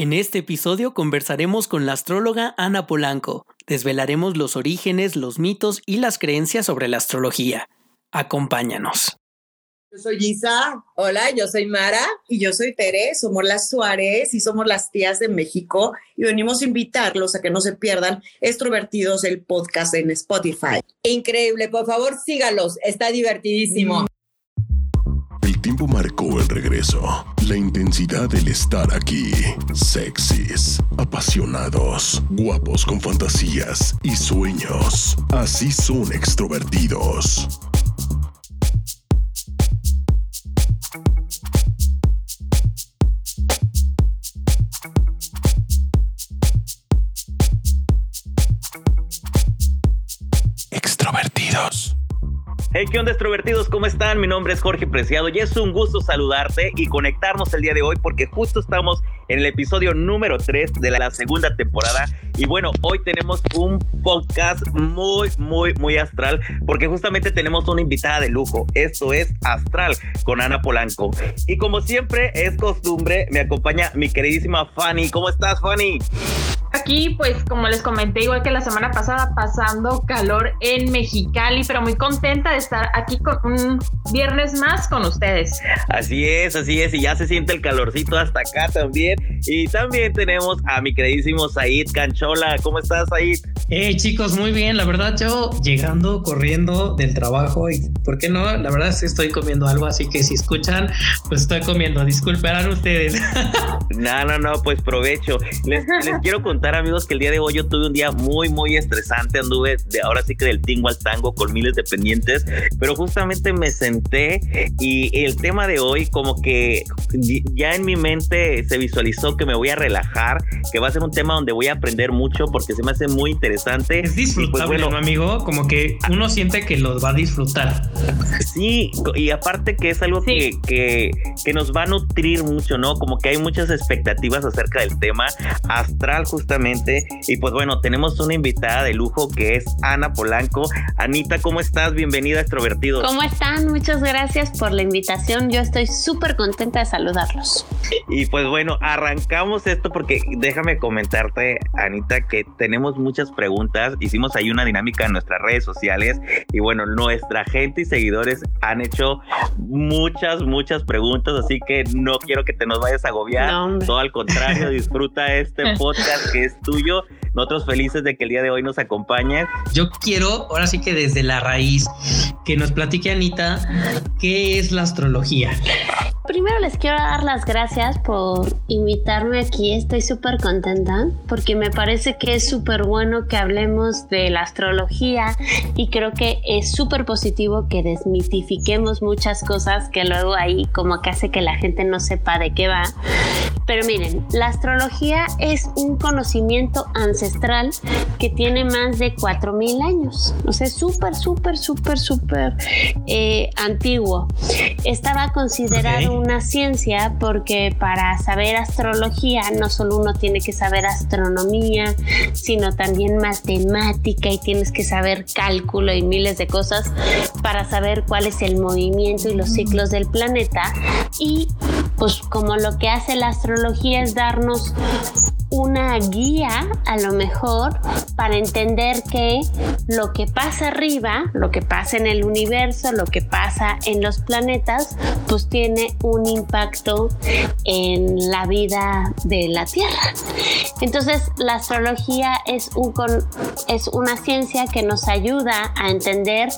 En este episodio conversaremos con la astróloga Ana Polanco. Desvelaremos los orígenes, los mitos y las creencias sobre la astrología. Acompáñanos. Yo soy Isa. Hola, yo soy Mara. Y yo soy Tere. Somos las Suárez y somos las tías de México. Y venimos a invitarlos a que no se pierdan Extrovertidos, el podcast en Spotify. Increíble, por favor sígalos. Está divertidísimo. Tiempo marcó el regreso. La intensidad del estar aquí. Sexys, apasionados, guapos con fantasías y sueños. Así son. Extrovertidos. Hey, ¿qué onda, extrovertidos? ¿Cómo están? Mi nombre es Jorge Preciado y es un gusto saludarte y conectarnos el día de hoy porque justo estamos en el episodio número 3 de la segunda temporada. Y bueno, hoy tenemos un podcast muy, muy, muy astral porque justamente tenemos una invitada de lujo. Esto es Astral con Ana Polanco. Y como siempre es costumbre, me acompaña mi queridísima Fanny. ¿Cómo estás, Fanny? Aquí, pues, como les comenté, igual que la semana pasada, pasando calor en Mexicali, pero muy contenta de estar aquí con un viernes más con ustedes. Así es, así es, y ya se siente el calorcito hasta acá también. Y también tenemos a mi queridísimo Said Canchola. ¿Cómo estás, Said? Hey chicos, muy bien. La verdad, yo llegando, corriendo del trabajo y, ¿por qué no? La verdad es que estoy comiendo algo, así que si escuchan, pues estoy comiendo. Disculparán ustedes. no, no, no, pues provecho. Les, les quiero contar amigos, que el día de hoy yo tuve un día muy, muy estresante. Anduve de ahora sí que del tingo al tango con miles de pendientes, pero justamente me senté y el tema de hoy, como que ya en mi mente se visualizó que me voy a relajar, que va a ser un tema donde voy a aprender mucho porque se me hace muy interesante. Es pues, disfrutable, amigo? Como que uno siente que los va a disfrutar. Sí, y aparte que es algo que, que, que nos va a nutrir mucho, ¿no? Como que hay muchas expectativas acerca del tema astral, justamente y pues bueno, tenemos una invitada de lujo que es Ana Polanco. Anita, ¿cómo estás? Bienvenida a Extrovertidos. ¿Cómo están? Muchas gracias por la invitación. Yo estoy súper contenta de saludarlos. Y pues bueno, arrancamos esto porque déjame comentarte, Anita, que tenemos muchas preguntas. Hicimos ahí una dinámica en nuestras redes sociales y bueno, nuestra gente y seguidores han hecho muchas, muchas preguntas, así que no quiero que te nos vayas a agobiar. Todo al contrario, disfruta este podcast es tuyo. Nosotros felices de que el día de hoy nos acompañes. Yo quiero, ahora sí que desde la raíz, que nos platique Anita, ¿qué es la astrología? Primero les quiero dar las gracias por invitarme aquí. Estoy súper contenta porque me parece que es súper bueno que hablemos de la astrología y creo que es súper positivo que desmitifiquemos muchas cosas que luego ahí como que hace que la gente no sepa de qué va. Pero miren, la astrología es un conocimiento ancestral que tiene más de 4.000 años. O sea, súper, súper, súper, súper eh, antiguo. Estaba considerado una ciencia porque para saber astrología no solo uno tiene que saber astronomía, sino también matemática y tienes que saber cálculo y miles de cosas para saber cuál es el movimiento y los ciclos del planeta. Y pues como lo que hace la astrología es darnos una guía a lo mejor para entender que lo que pasa arriba, lo que pasa en el universo, lo que pasa en los planetas, pues tiene un impacto en la vida de la Tierra. Entonces la astrología es, un, es una ciencia que nos ayuda a entender,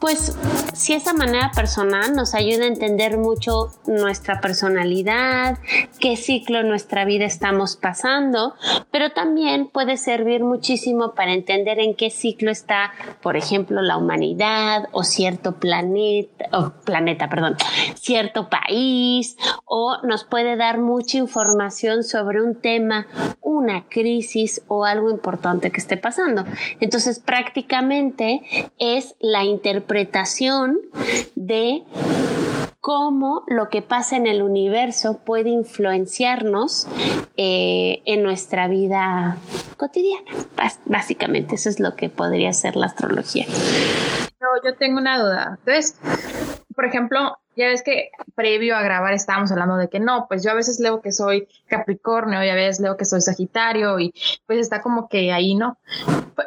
pues si esa manera personal nos ayuda a entender mucho nuestra personalidad, qué ciclo en nuestra vida estamos pasando, pero también puede servir muchísimo para entender en qué ciclo está, por ejemplo, la humanidad o cierto planeta, o planeta, perdón, cierto país, o nos puede dar mucha información sobre un tema, una crisis o algo importante que esté pasando. Entonces, prácticamente es la interpretación de cómo lo que pasa en el universo puede influenciarnos eh, en nuestra vida cotidiana. básicamente, eso es lo que podría ser la astrología. Yo tengo una duda. Entonces, por ejemplo, ya ves que previo a grabar estábamos hablando de que no, pues yo a veces leo que soy Capricornio y a veces leo que soy Sagitario y pues está como que ahí, ¿no?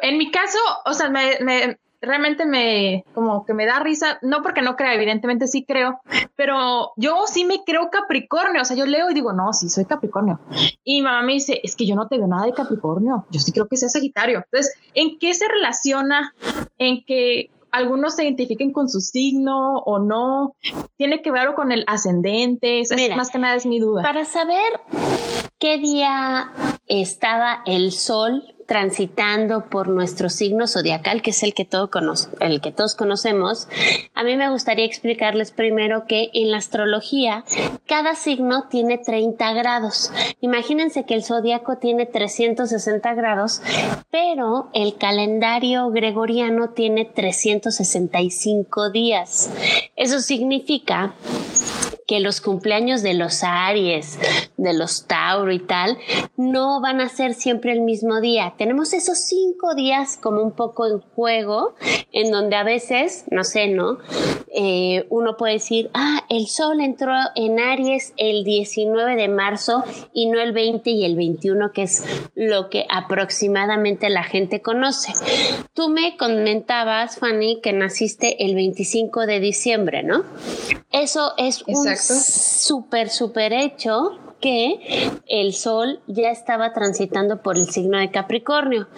En mi caso, o sea, me, me realmente me, como que me da risa, no porque no crea, evidentemente sí creo, pero yo sí me creo Capricornio, o sea, yo leo y digo, no, sí, soy Capricornio. Y mi mamá me dice, es que yo no te veo nada de Capricornio, yo sí creo que sea Sagitario. Entonces, ¿en qué se relaciona? En que algunos se identifiquen con su signo o no, tiene que ver con el ascendente, es más que nada es mi duda. Para saber qué día estaba el sol transitando por nuestro signo zodiacal, que es el que, todo el que todos conocemos, a mí me gustaría explicarles primero que en la astrología cada signo tiene 30 grados. Imagínense que el zodiaco tiene 360 grados, pero el calendario gregoriano tiene 365 días. Eso significa que los cumpleaños de los Aries, de los Tauro y tal, no van a ser siempre el mismo día. Tenemos esos cinco días como un poco en juego, en donde a veces, no sé, ¿no? Eh, uno puede decir, ah, el sol entró en Aries el 19 de marzo y no el 20 y el 21, que es lo que aproximadamente la gente conoce. Tú me comentabas, Fanny, que naciste el 25 de diciembre, ¿no? Eso es un súper, súper hecho que el Sol ya estaba transitando por el signo de Capricornio.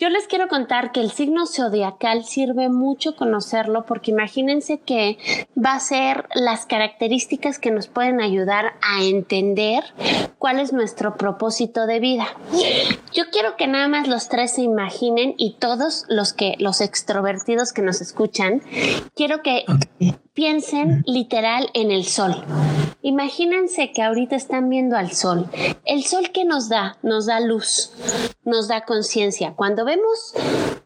Yo les quiero contar que el signo zodiacal sirve mucho conocerlo porque imagínense que va a ser las características que nos pueden ayudar a entender cuál es nuestro propósito de vida. Yo quiero que nada más los tres se imaginen y todos los que los extrovertidos que nos escuchan, quiero que piensen literal en el sol. Imagínense que ahorita están viendo al sol. El sol que nos da, nos da luz, nos da conciencia. Cuando vemos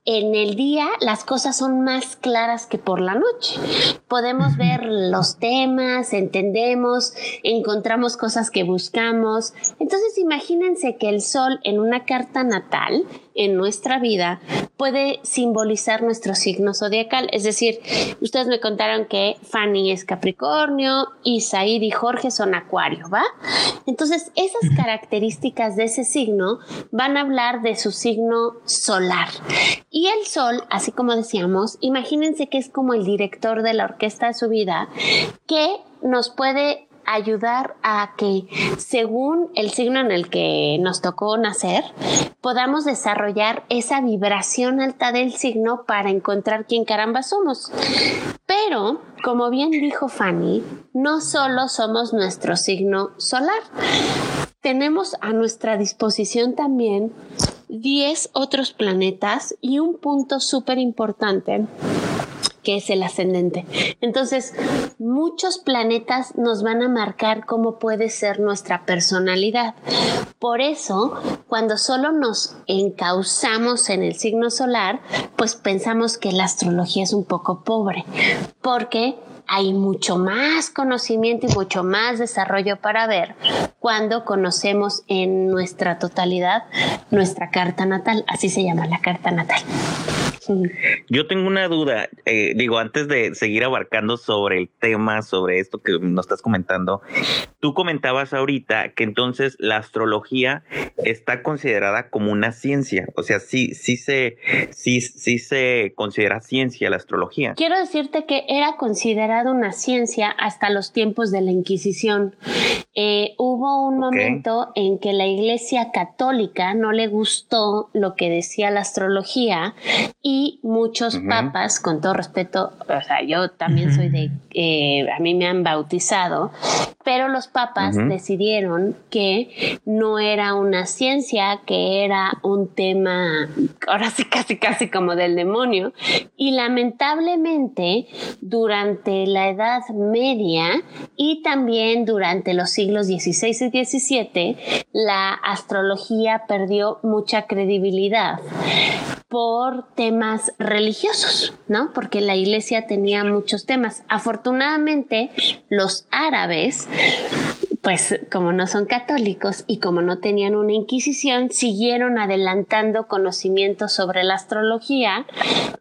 en el día, las cosas son más claras que por la noche. Podemos ver los temas, entendemos, encontramos cosas que buscamos. Entonces imagínense que el sol en una carta natal en nuestra vida puede simbolizar nuestro signo zodiacal. Es decir, ustedes me contaron que Fanny es Capricornio y Said y Jorge son Acuario, ¿va? Entonces, esas características de ese signo van a hablar de su signo solar. Y el sol, así como decíamos, imagínense que es como el director de la orquesta de su vida, que nos puede ayudar a que según el signo en el que nos tocó nacer, podamos desarrollar esa vibración alta del signo para encontrar quién caramba somos. Pero, como bien dijo Fanny, no solo somos nuestro signo solar, tenemos a nuestra disposición también 10 otros planetas y un punto súper importante que es el ascendente. Entonces, muchos planetas nos van a marcar cómo puede ser nuestra personalidad. Por eso, cuando solo nos encauzamos en el signo solar, pues pensamos que la astrología es un poco pobre, porque hay mucho más conocimiento y mucho más desarrollo para ver cuando conocemos en nuestra totalidad nuestra carta natal, así se llama la carta natal. Yo tengo una duda, eh, digo, antes de seguir abarcando sobre el tema, sobre esto que nos estás comentando, tú comentabas ahorita que entonces la astrología está considerada como una ciencia, o sea, sí, sí se, sí, sí se considera ciencia la astrología. Quiero decirte que era considerada una ciencia hasta los tiempos de la Inquisición. Eh, hubo un momento en que la Iglesia Católica no le gustó lo que decía la astrología y muchos papas, con todo respeto, o sea, yo también soy de, eh, a mí me han bautizado, pero los papas decidieron que no era una ciencia, que era un tema, ahora sí casi casi como del demonio, y lamentablemente durante la Edad Media y también durante los siglos XVI y XVII, la astrología perdió mucha credibilidad por temas religiosos, ¿no? Porque la iglesia tenía muchos temas. Afortunadamente, los árabes pues como no son católicos y como no tenían una inquisición, siguieron adelantando conocimientos sobre la astrología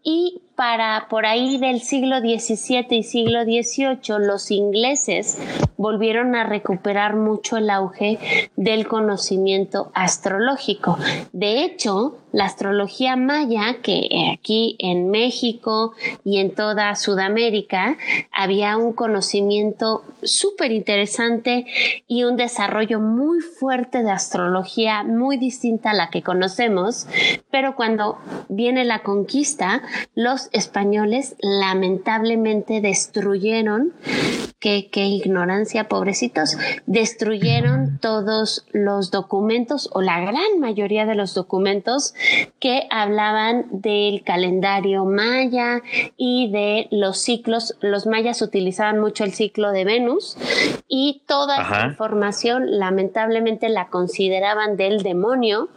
y para por ahí del siglo XVII y siglo XVIII, los ingleses volvieron a recuperar mucho el auge del conocimiento astrológico. De hecho, la astrología maya, que aquí en México y en toda Sudamérica había un conocimiento súper interesante y un desarrollo muy fuerte de astrología, muy distinta a la que conocemos, pero cuando viene la conquista, los españoles lamentablemente destruyeron qué, ignorancia, pobrecitos, destruyeron todos los documentos o la gran mayoría de los documentos que hablaban del calendario maya y de los ciclos. Los mayas utilizaban mucho el ciclo de Venus y toda esta información lamentablemente la consideraban del demonio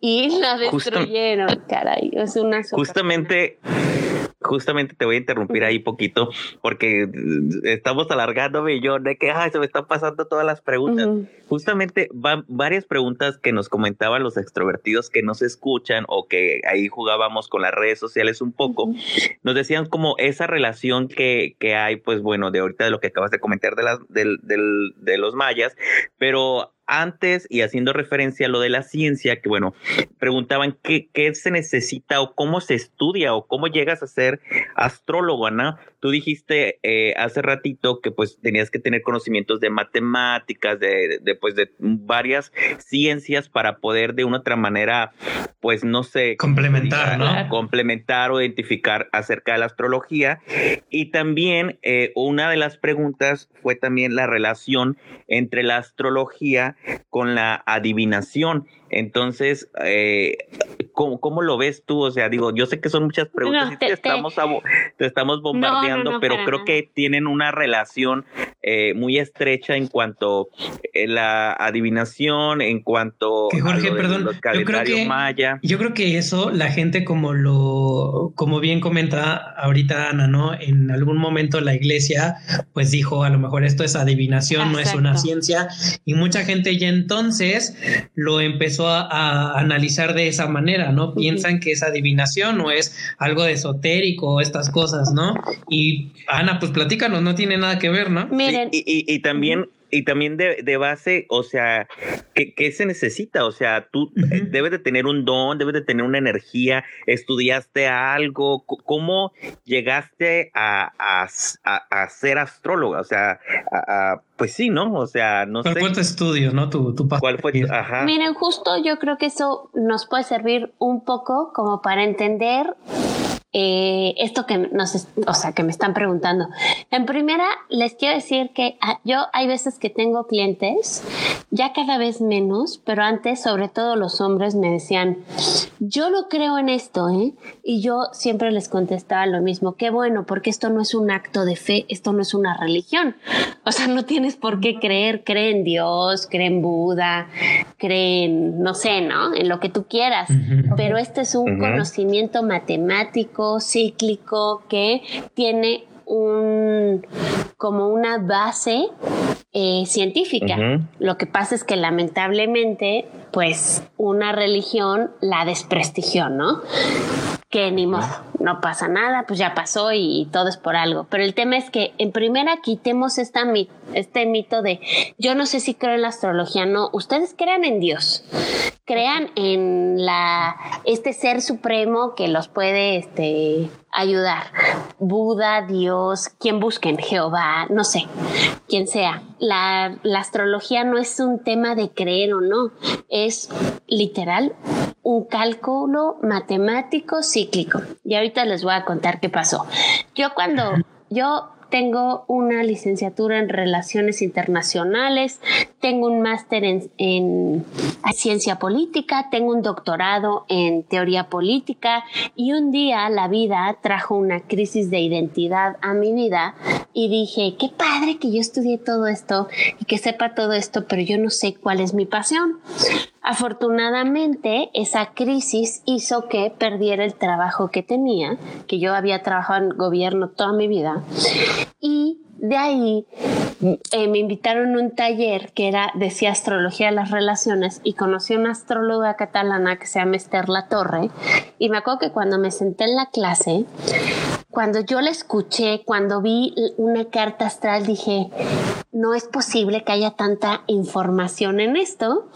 y la destruyeron, caray. Es una Justamente justamente te voy a interrumpir ahí poquito porque estamos alargándome y yo de que se me están pasando todas las preguntas. Justamente van varias preguntas que nos comentaban los extrovertidos que nos escuchan o que ahí jugábamos con las redes sociales un poco. Nos decían como esa relación que, que, hay, pues bueno, de ahorita de lo que acabas de comentar de, las, del, de los mayas, pero antes y haciendo referencia a lo de la ciencia, que bueno, preguntaban qué, qué se necesita o cómo se estudia o cómo llegas a ser astrólogo, Ana. Tú dijiste eh, hace ratito que pues tenías que tener conocimientos de matemáticas, de, de, pues de varias ciencias para poder de una otra manera, pues no sé, complementar, ¿no? Complementar o identificar acerca de la astrología. Y también eh, una de las preguntas fue también la relación entre la astrología con la adivinación. Entonces, eh, ¿cómo, lo ves tú? O sea, digo, yo sé que son muchas preguntas y te, estamos, te estamos bombardeando, pero creo que tienen una relación eh, muy estrecha en cuanto a eh, la adivinación, en cuanto que Jorge, perdón, yo creo que, maya. Yo creo que eso la gente como lo, como bien comenta ahorita Ana, ¿no? En algún momento la iglesia pues dijo, a lo mejor esto es adivinación, no es una ciencia, y mucha gente ya entonces lo empezó a, analizar de esa manera, ¿no? Piensan que es adivinación o es algo de esotérico, estas cosas, ¿no? Y Ana, pues platícanos, no tiene nada que ver, ¿no? Miren. y, también y también de, base, o sea, ¿qué, se necesita? O sea, tú eh, debes de tener un don, debes de tener una energía, estudiaste algo, ¿cómo llegaste a, a, ser astróloga? O sea, pues sí, ¿no? O sea, no ¿Cuál sé. ¿Cuál fue tu estudio, no? Tu, tu ¿Cuál fue Ajá. Miren, justo yo creo que eso nos puede servir un poco como para entender eh, esto que nos, o sea, que me están preguntando. En primera, les quiero decir que ah, yo hay veces que tengo clientes, ya cada vez menos, pero antes, sobre todo los hombres, me decían, yo lo creo en esto, ¿eh? Y yo siempre les contestaba lo mismo, qué bueno, porque esto no es un acto de fe, esto no es una religión. O sea, no tienes por qué creer, cree en Dios, cree en Buda, cree en, no sé, ¿no? En lo que tú quieras. Pero este es un conocimiento matemático cíclico, que tiene un como una base eh, científica. Lo que pasa es que lamentablemente, pues una religión la desprestigió, ¿no? Que ni modo, no pasa nada, pues ya pasó y todo es por algo. Pero el tema es que en primera quitemos esta este mito de yo no sé si creo en la astrología, no, ustedes crean en Dios crean en la este ser supremo que los puede este ayudar. Buda, Dios, quien busquen, Jehová, no sé, quien sea. La, la astrología no es un tema de creer o no, es literal un cálculo matemático cíclico. Y ahorita les voy a contar qué pasó. Yo cuando yo tengo una licenciatura en Relaciones Internacionales, tengo un máster en, Ciencia Política, tengo un doctorado en Teoría Política y un día la vida trajo una crisis de identidad a mi vida y dije, qué padre que yo estudié todo esto y que sepa todo esto, pero yo no sé cuál es mi pasión. Afortunadamente, esa crisis hizo que perdiera el trabajo que tenía, que yo había trabajado en gobierno toda mi vida, y de ahí eh, me invitaron a un taller que era, decía astrología de las relaciones y conocí a una astróloga catalana que se llama Esther La Torre. Y me acuerdo que cuando me senté en la clase, cuando yo la escuché, cuando vi una carta astral, dije, no es posible que haya tanta información en esto.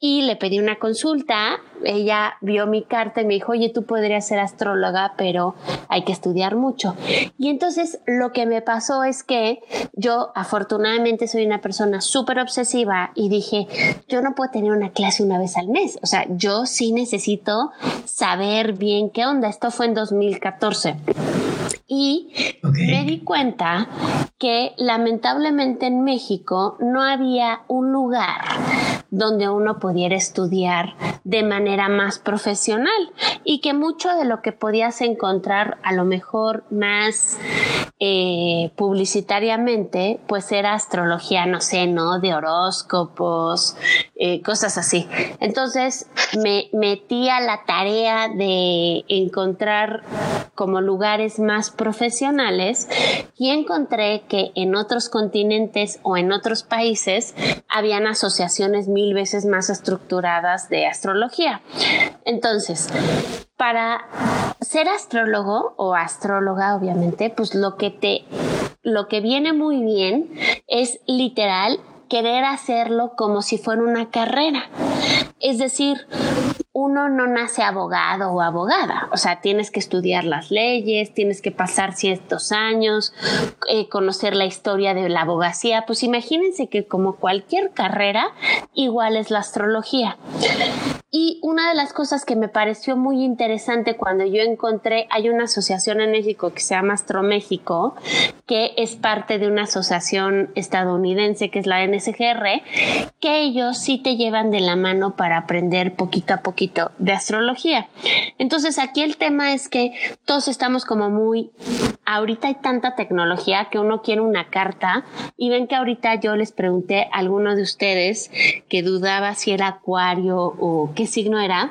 Y le pedí una consulta. Ella vio mi carta y me dijo, oye, tú podrías ser astróloga, pero hay que estudiar mucho. Y entonces lo que me pasó es que yo afortunadamente soy una persona súper obsesiva y dije, yo no puedo tener una clase una vez al mes. O sea, yo sí necesito saber bien qué onda. Esto fue en 2014. Y me di cuenta que lamentablemente en México no había un lugar donde uno pudiera estudiar de manera más profesional y que mucho de lo que podías encontrar a lo mejor más eh, publicitariamente pues era astrología, no sé, ¿no? De horóscopos, eh, cosas así. Entonces me metí a la tarea de encontrar como lugares más profesionales y encontré que en otros continentes o en otros países habían asociaciones mil veces más estructuradas de astrología. Entonces, para ser astrólogo o astróloga, obviamente, pues lo que te lo que viene muy bien es literal querer hacerlo como si fuera una carrera. Es decir, uno no nace abogado o abogada, o sea, tienes que estudiar las leyes, tienes que pasar ciertos años, eh, conocer la historia de la abogacía, pues imagínense que como cualquier carrera, igual es la astrología. Y una de las cosas que me pareció muy interesante cuando yo encontré, hay una asociación en México que se llama Astro México, que es parte de una asociación estadounidense que es la NSGR, que ellos sí te llevan de la mano para aprender poquito a poquito de astrología. Entonces aquí el tema es que todos estamos como muy, ahorita hay tanta tecnología que uno quiere una carta y ven que ahorita yo les pregunté a alguno de ustedes que dudaba si era acuario o qué signo era,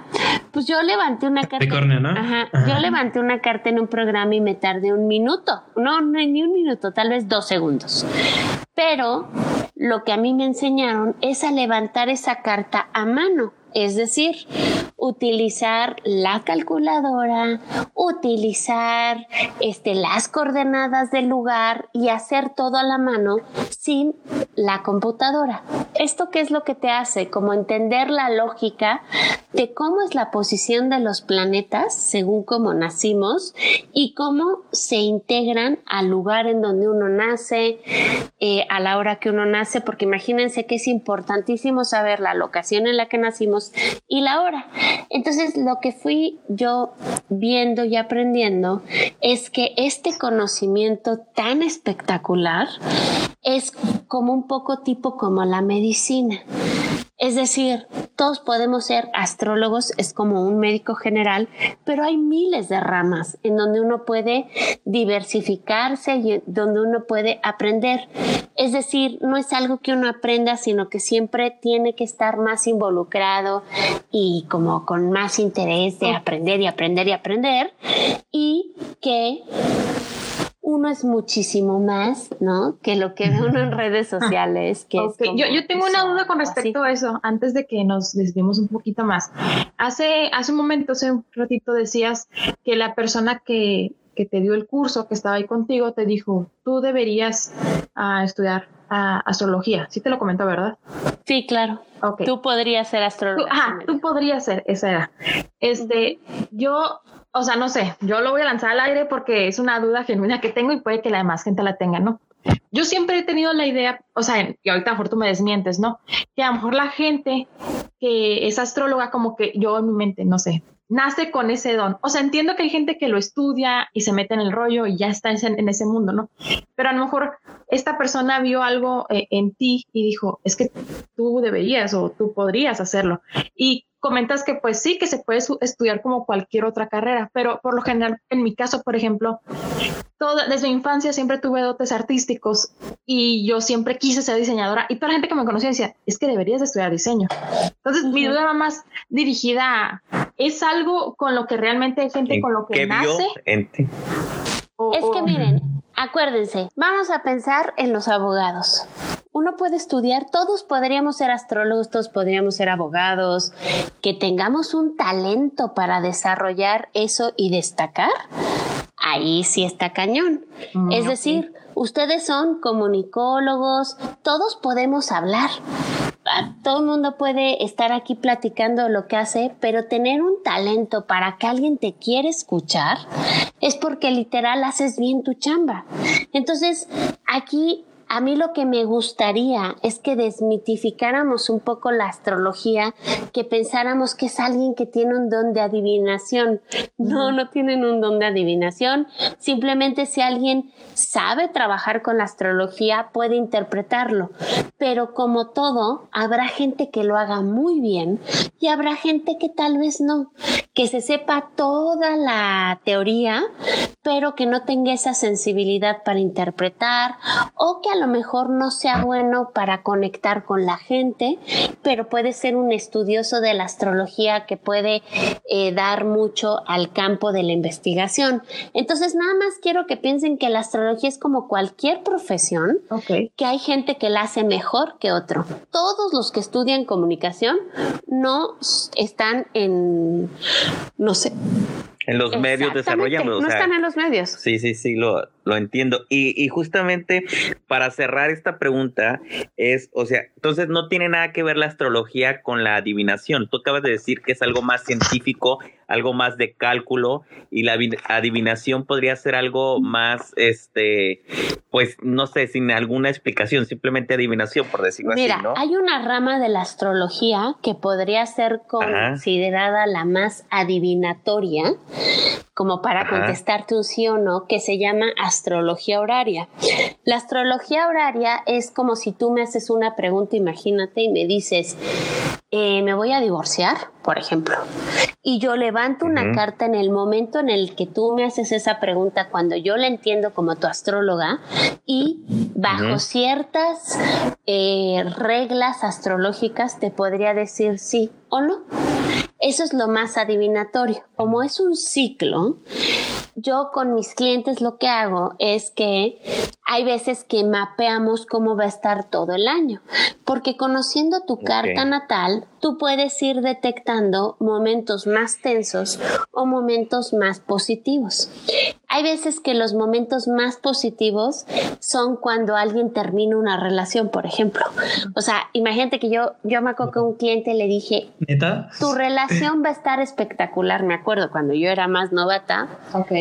pues yo levanté una carta. Ajá, Yo levanté una carta en un programa y me tardé un minuto. No, no ni un minuto, tal vez dos segundos. Pero lo que a mí me enseñaron es a levantar esa carta a mano. Es decir, utilizar la calculadora, utilizar este, las coordenadas del lugar y hacer todo a la mano sin la computadora. ¿Esto qué es lo que te hace? Como entender la lógica de cómo es la posición de los planetas según cómo nacimos y cómo se integran al lugar en donde uno nace, eh, a la hora que uno nace, porque imagínense que es importantísimo saber la locación en la que nacimos y la hora. Entonces, lo que fui yo viendo y aprendiendo es que este conocimiento tan espectacular es como un poco tipo como la medicina. Es decir, todos podemos ser astrólogos, es como un médico general, pero hay miles de ramas en donde uno puede diversificarse y donde uno puede aprender. Es decir, no es algo que uno aprenda, sino que siempre tiene que estar más involucrado y como con más interés de aprender y aprender y aprender y que uno es muchísimo más, ¿no? Que lo que ve uno en redes sociales. Que yo, yo, tengo una duda con respecto a eso, antes de que nos desviemos un poquito más. Hace, hace un momento, hace un ratito decías que la persona que, que te dio el curso, que estaba ahí contigo, te dijo, tú deberías uh, estudiar uh, astrología. Sí te lo comentó, ¿verdad? Sí, claro. Okay. Tú podrías ser astrólogo. Ajá, tú podrías ser, esa era. Este, yo o sea, no sé, yo lo voy a lanzar al aire porque es una duda genuina que tengo y puede que la demás gente la tenga, ¿no? Yo siempre he tenido la idea, o sea, y ahorita mejor tú me desmientes, ¿no? Que a lo mejor la gente que es astróloga, como que yo en mi mente, no sé, nace con ese don. O sea, entiendo que hay gente que lo estudia y se mete en el rollo y ya está en ese, mundo, ¿no? Pero a lo mejor esta persona vio algo eh, en ti y dijo, es que tú deberías o tú podrías hacerlo. Y comentas que pues sí, que se puede estudiar como cualquier otra carrera, pero por lo general, en mi caso, por ejemplo, toda, desde mi infancia siempre tuve dotes artísticos y yo siempre quise ser diseñadora y toda la gente que me conocía decía, es que deberías de estudiar diseño. Entonces, mi duda va más dirigida a, ¿es algo con lo que realmente hay gente con lo que nace? Es que miren, Acuérdense, vamos a pensar en los abogados. Uno puede estudiar, todos podríamos ser astrólogos, todos podríamos ser abogados, que tengamos un talento para desarrollar eso y destacar. Ahí sí está cañón. Mm, es decir, ustedes son comunicólogos, todos podemos hablar todo el mundo puede estar aquí platicando lo que hace, pero tener un talento para que alguien te quiera escuchar es porque literal haces bien tu chamba. Entonces, aquí a mí lo que me gustaría es que desmitificáramos un poco la astrología, que pensáramos que es alguien que tiene un don de adivinación. No, no tienen un don de adivinación. Simplemente si alguien sabe trabajar con la astrología, puede interpretarlo. Pero como todo, habrá gente que lo haga muy bien y habrá gente que tal vez no, que se sepa toda la teoría, pero que no tenga esa sensibilidad para interpretar o que a lo mejor no sea bueno para conectar con la gente, pero puede ser un estudioso de la astrología que puede eh, dar mucho al campo de la investigación. Entonces, nada más quiero que piensen que la astrología es como cualquier profesión, que hay gente que la hace mejor que otro. Todos los que estudian comunicación no están en, no sé, en los medios desarrollando. No están en los medios. Sí, sí, sí, lo, lo entiendo. Y, y, justamente para cerrar esta pregunta es, o sea, entonces no tiene nada que ver la astrología con la adivinación. Tú acabas de decir que es algo más científico, algo más de cálculo y la adivinación podría ser algo más, este, pues no sé, sin alguna explicación, simplemente adivinación, por decirlo así. Mira, hay una rama de la astrología que podría ser considerada la más adivinatoria, como para contestarte un sí o no, que se llama astrología horaria. La astrología horaria es como si tú me haces una pregunta, imagínate, y me dices, eh, me voy a divorciar, por ejemplo, y yo levanto una carta en el momento en el que tú me haces esa pregunta, cuando yo la entiendo como tu astróloga, y bajo ciertas eh, reglas astrológicas te podría decir sí o no. Eso es lo más adivinatorio. Como es un ciclo, yo con mis clientes lo que hago es que hay veces que mapeamos cómo va a estar todo el año, porque conociendo tu carta natal, tú puedes ir detectando momentos más tensos o momentos más positivos. Hay veces que los momentos más positivos son cuando alguien termina una relación, por ejemplo. O sea, imagínate que yo, yo me acuerdo que a un cliente le dije, tu relación va a estar espectacular, me acuerdo cuando yo era más novata. Ok.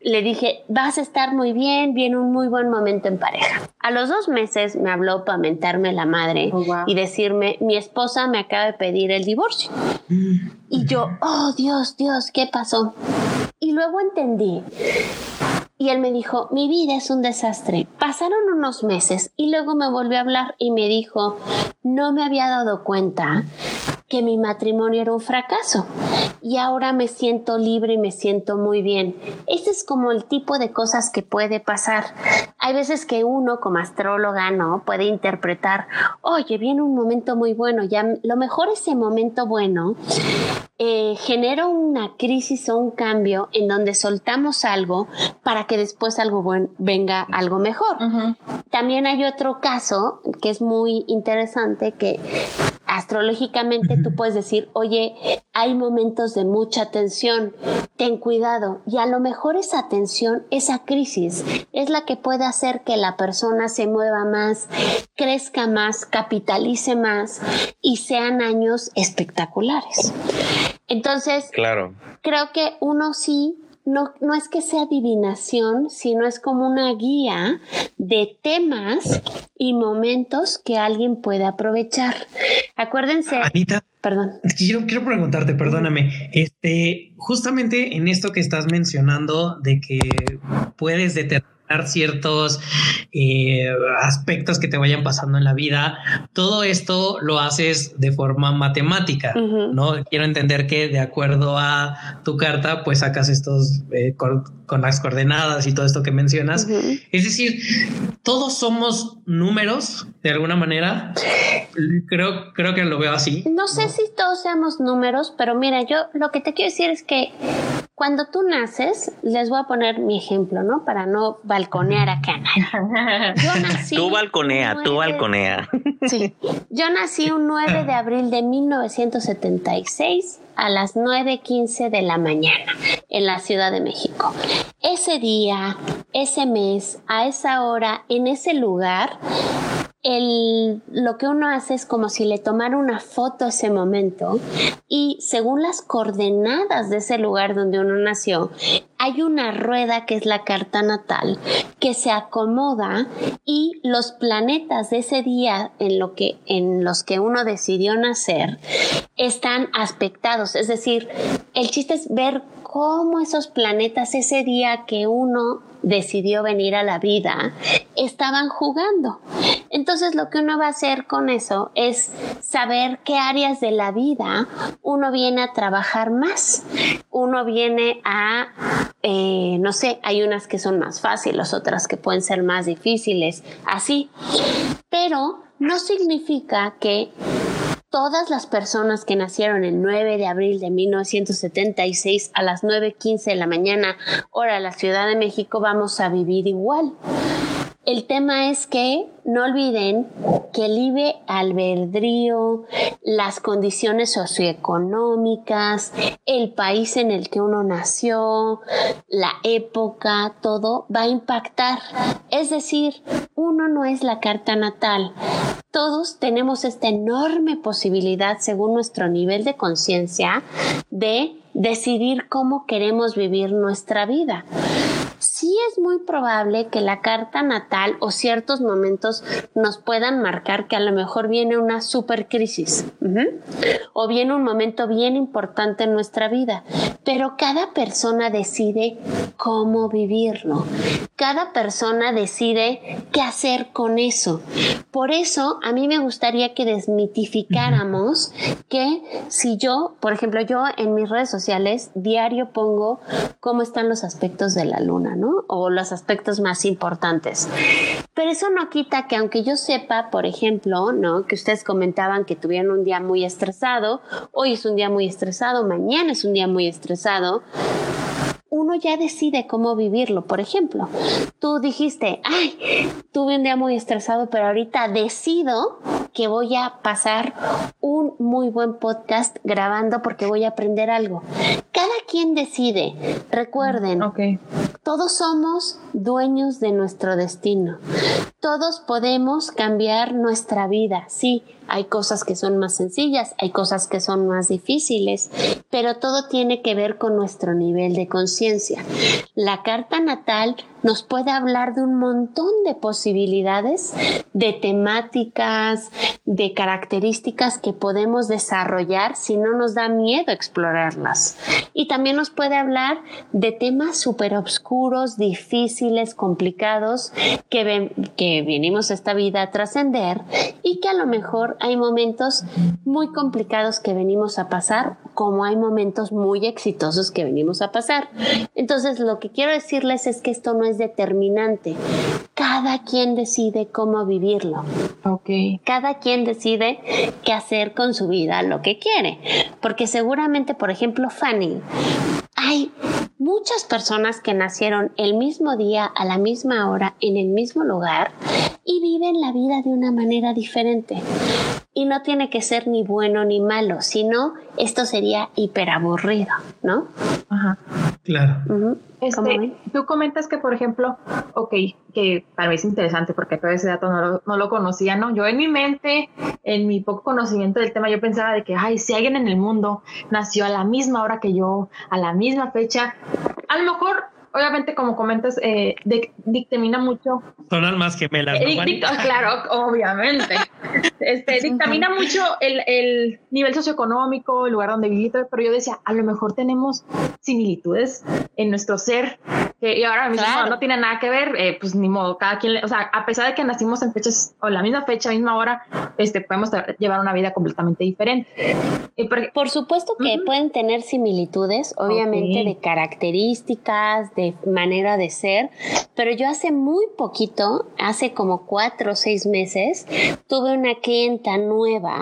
Le dije, vas a estar muy bien, viene un muy buen momento en pareja. A los dos meses me habló para mentarme la madre oh, y decirme, mi esposa me acaba de pedir el divorcio. Y yo, oh Dios, Dios, ¿qué pasó? Y luego entendí. Y él me dijo, mi vida es un desastre. Pasaron unos meses y luego me volvió a hablar y me dijo, no me había dado cuenta que mi matrimonio era un fracaso y ahora me siento libre y me siento muy bien. Ese es como el tipo de cosas que puede pasar. Hay veces que uno como astróloga no puede interpretar, oye, viene un momento muy bueno, ya lo mejor ese momento bueno eh, genera una crisis o un cambio en donde soltamos algo para que después algo buen, venga algo mejor. También hay otro caso que es muy interesante que astrológicamente tú puedes decir, oye, hay momentos de mucha tensión, ten cuidado. Y a lo mejor esa tensión, esa crisis, es la que puede hacer que la persona se mueva más, crezca más, capitalice más y sean años espectaculares. Entonces, claro. creo que uno sí no, no es que sea adivinación, sino es como una guía de temas y momentos que alguien puede aprovechar. Acuérdense. Anita. Perdón. Quiero, quiero preguntarte, perdóname. Este, justamente en esto que estás mencionando de que puedes determinar ciertos eh, aspectos que te vayan pasando en la vida. Todo esto lo haces de forma matemática, ¿no? Quiero entender que de acuerdo a tu carta, pues sacas estos eh, con, las coordenadas y todo esto que mencionas. Es decir, todos somos números de alguna manera. Creo, creo que lo veo así. No sé si todos seamos números, pero mira, yo lo que te quiero decir es que Cuando tú naces, les voy a poner mi ejemplo, ¿no? Para no balconear acá. Yo nací. Tú balconea, tú balconea. Sí. Yo nací un 9 de abril de 1976 a las 9.15 de la mañana en la Ciudad de México. Ese día, ese mes, a esa hora, en ese lugar, el, lo que uno hace es como si le tomara una foto a ese momento y según las coordenadas de ese lugar donde uno nació, hay una rueda que es la carta natal que se acomoda y los planetas de ese día en, lo que, en los que uno decidió nacer están aspectados. Es decir, el chiste es ver cómo esos planetas ese día que uno decidió venir a la vida estaban jugando. Entonces lo que uno va a hacer con eso es saber qué áreas de la vida uno viene a trabajar más. Uno viene a, eh, no sé, hay unas que son más fáciles, otras que pueden ser más difíciles, así. Pero no significa que todas las personas que nacieron el 9 de abril de 1976 a las 9.15 de la mañana, hora de la Ciudad de México, vamos a vivir igual. El tema es que no olviden que el libre albedrío, las condiciones socioeconómicas, el país en el que uno nació, la época, todo va a impactar. Es decir, uno no es la carta natal. Todos tenemos esta enorme posibilidad, según nuestro nivel de conciencia, de decidir cómo queremos vivir nuestra vida sí es muy probable que la carta natal o ciertos momentos nos puedan marcar que a lo mejor viene una super crisis o viene un momento bien importante en nuestra vida, pero cada persona decide cómo vivirlo. Cada persona decide qué hacer con eso. Por eso a mí me gustaría que desmitificáramos que si yo, por ejemplo, yo en mis redes sociales diario pongo cómo están los aspectos de la luna ¿no? O los aspectos más importantes. Pero eso no quita que aunque yo sepa, por ejemplo, ¿no? Que ustedes comentaban que tuvieron un día muy estresado, hoy es un día muy estresado, mañana es un día muy estresado, uno ya decide cómo vivirlo. Por ejemplo, tú dijiste, ay, tuve un día muy estresado, pero ahorita decido que voy a pasar un muy buen podcast grabando porque voy a aprender algo. Cada quien decide. Recuerden, todos somos dueños de nuestro destino. Todos podemos cambiar nuestra vida. Sí, hay cosas que son más sencillas, hay cosas que son más difíciles, pero todo tiene que ver con nuestro nivel de conciencia. La carta natal nos puede hablar de un montón de posibilidades, de temáticas, de características que podemos desarrollar si no nos da miedo explorarlas. Y también nos puede hablar de temas súper oscuros, difíciles, complicados, que, que venimos esta vida a trascender y que a lo mejor hay momentos muy complicados que venimos a pasar, como hay momentos muy exitosos que venimos a pasar. Entonces, lo que quiero decirles es que esto no es determinante. Cada quien decide cómo vivirlo. Ok. Cada quien decide qué hacer con su vida, lo que quiere. Porque seguramente, por ejemplo, Fanny, hay muchas personas que nacieron el mismo día, a la misma hora, en el mismo lugar y viven la vida de una manera diferente. Y no tiene que ser ni bueno ni malo, sino esto sería hiperaburrido, ¿no? Ajá. Claro. Este, tú comentas que, por ejemplo, ok, que para mí es interesante porque todo ese dato no lo, no lo, conocía, ¿no? Yo en mi mente, en mi poco conocimiento del tema, yo pensaba de que, ay, si alguien en el mundo nació a la misma hora que yo, a la misma fecha, a lo mejor obviamente, como comentas, eh, dictamina mucho. Son almas gemelas. Eh, claro, obviamente. Este, dictamina mucho el, el, nivel socioeconómico, el lugar donde viviste, pero yo decía, a lo mejor tenemos similitudes en nuestro ser Que, y ahora mismo no tiene nada que ver, eh, pues ni modo, cada quien, o sea, a pesar de que nacimos en fechas o la misma fecha, misma hora, este, podemos llevar una vida completamente diferente. por, supuesto que pueden tener similitudes, obviamente de características, de manera de ser, pero yo hace muy poquito, hace como cuatro o seis meses, tuve una clienta nueva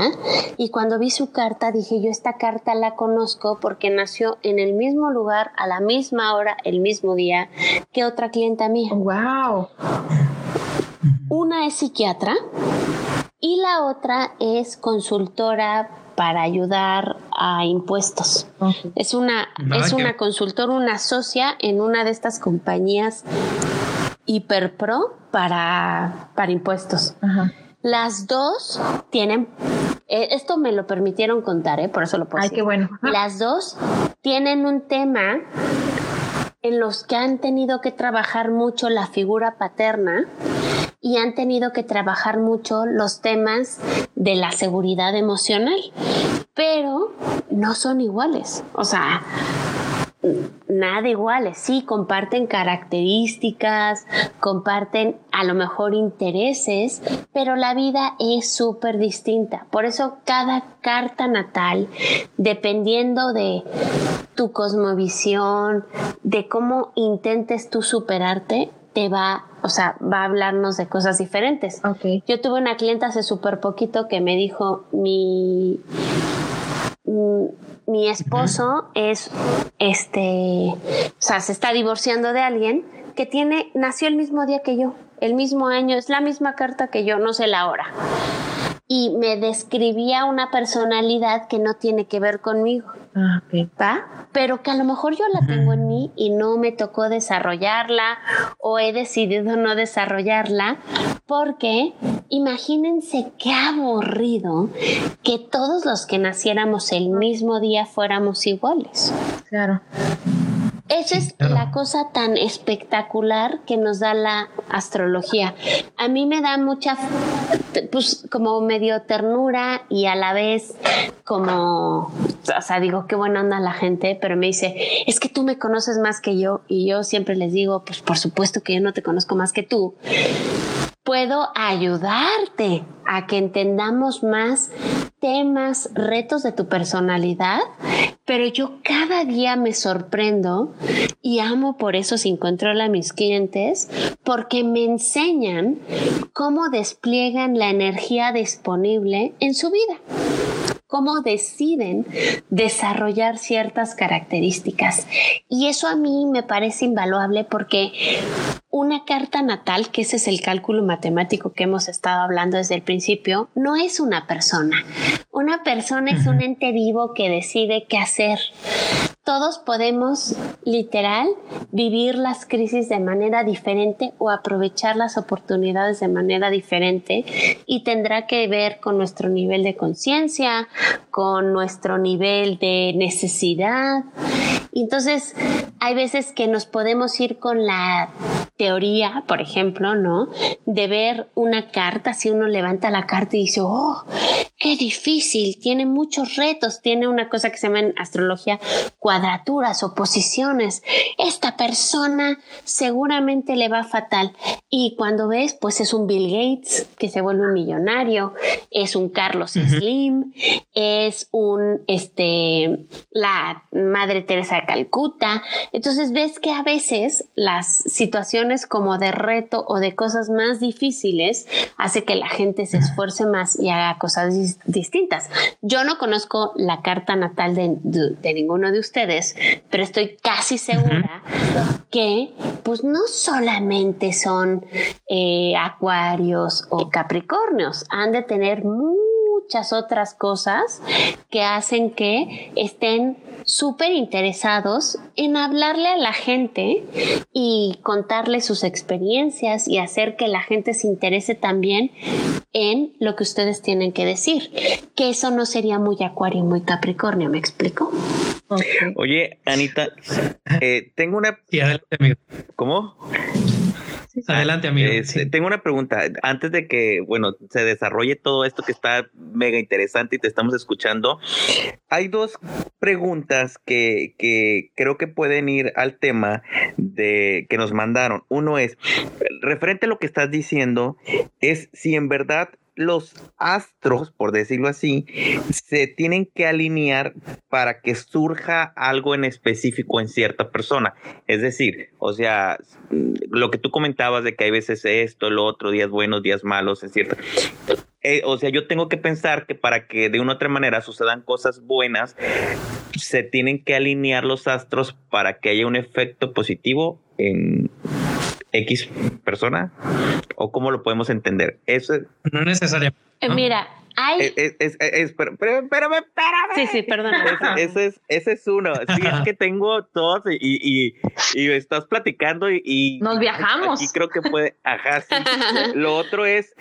y cuando vi su carta dije, yo esta carta la conozco porque nació en el mismo lugar, a la misma hora, el mismo día que otra clienta mía. ¡Wow! Una es psiquiatra y la otra es consultora para ayudar a impuestos. Es una, es una consultora, una socia en una de estas compañías hiperpro para, para impuestos. Las dos tienen, eh, esto me lo permitieron contar, ¿eh? por eso lo puedo Ay, qué bueno. Las dos tienen un tema en los que han tenido que trabajar mucho la figura paterna y han tenido que trabajar mucho los temas de la seguridad emocional, pero no son iguales. O sea, nada iguales, sí, comparten características, comparten a lo mejor intereses, pero la vida es súper distinta. Por eso cada carta natal, dependiendo de tu cosmovisión, de cómo intentes tú superarte, te va, o sea, va a hablarnos de cosas diferentes. Okay. Yo tuve una clienta hace súper poquito que me dijo, mi, mi, esposo es, este, o sea, se está divorciando de alguien que tiene, nació el mismo día que yo, el mismo año, es la misma carta que yo, no sé la hora y me describía una personalidad que no tiene que ver conmigo. Ah, Pero que a lo mejor yo la tengo en mí y no me tocó desarrollarla o he decidido no desarrollarla porque imagínense qué aburrido que todos los que naciéramos el mismo día fuéramos iguales. Claro. Esa es la cosa tan espectacular que nos da la astrología. A mí me da mucha, pues como medio ternura y a la vez como, o sea, digo, qué buena onda la gente, pero me dice, es que tú me conoces más que yo y yo siempre les digo, pues por supuesto que yo no te conozco más que tú puedo ayudarte a que entendamos más temas, retos de tu personalidad, pero yo cada día me sorprendo y amo por eso sin control a mis clientes, porque me enseñan cómo despliegan la energía disponible en su vida cómo deciden desarrollar ciertas características. Y eso a mí me parece invaluable porque una carta natal, que ese es el cálculo matemático que hemos estado hablando desde el principio, no es una persona. Una persona es un ente vivo que decide qué hacer. Todos podemos literal vivir las crisis de manera diferente o aprovechar las oportunidades de manera diferente y tendrá que ver con nuestro nivel de conciencia, con nuestro nivel de necesidad. Entonces, hay veces que nos podemos ir con la teoría, por ejemplo, ¿no? De ver una carta, si uno levanta la carta y dice, oh, qué difícil, tiene muchos retos, tiene una cosa que se llama en astrología cuadraturas o posiciones. Esta persona seguramente le va fatal. Y cuando ves, pues es un Bill Gates que se vuelve un millonario, es un Carlos Slim, es un, este, la Madre Teresa de Calcuta. Entonces ves que a veces las situaciones como de reto o de cosas más difíciles hace que la gente se esfuerce más y haga cosas distintas. Yo no conozco la carta natal de, de ninguno de ustedes pero estoy casi segura que pues no solamente son eh, acuarios o capricornios, han de tener muchas otras cosas que hacen que estén súper interesados en hablarle a la gente y contarle sus experiencias y hacer que la gente se interese también en lo que ustedes tienen que decir. Que eso no sería muy acuario, muy capricornio, ¿me explico? Oye, Anita, eh, tengo una... Sí, adelante, amigo. ¿Cómo? Adelante, amigo. Este, tengo una pregunta. Antes de que, bueno, se desarrolle todo esto que está mega interesante y te estamos escuchando, hay dos preguntas que, que creo que pueden ir al tema de que nos mandaron. Uno es, referente a lo que estás diciendo, es si en verdad los astros, por decirlo así, se tienen que alinear para que surja algo en específico en cierta persona. Es decir, o sea, lo que tú comentabas de que hay veces esto, lo otro, días buenos, días malos, es cierto. Eh, o sea, yo tengo que pensar que para que de una u otra manera sucedan cosas buenas, se tienen que alinear los astros para que haya un efecto positivo en X persona? ¿O cómo lo podemos entender? Eso no necesariamente. Eh, mira, hay... Es, es, es, espérame, espérame, espérame. Sí, sí, perdón. Ese es, ese es uno. Sí, es que tengo todos y, y, y estás platicando y, Nos viajamos. Y creo que puede... Ajá, sí. Lo otro es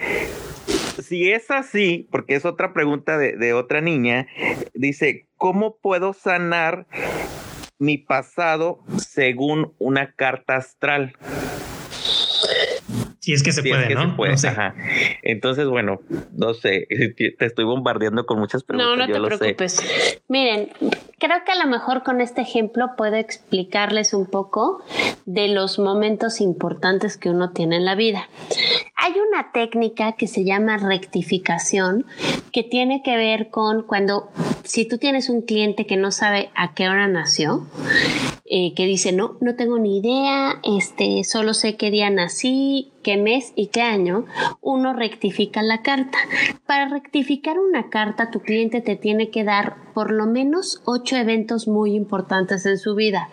si es así, porque es otra pregunta de, de, otra niña, dice, ¿cómo puedo sanar mi pasado según una carta astral? Si es que se puede, ¿no? Entonces, bueno, no sé, te estoy bombardeando con muchas preguntas. No, no te preocupes. Miren, creo que a lo mejor con este ejemplo puedo explicarles un poco de los momentos importantes que uno tiene en la vida. Hay una técnica que se llama rectificación que tiene que ver con cuando, si tú tienes un cliente que no sabe a qué hora nació, eh, que dice, no, no tengo ni idea, este, solo sé qué día nací, qué mes y qué año, uno rectifica la carta. Para rectificar una carta, tu cliente te tiene que dar por lo menos ocho eventos muy importantes en su vida.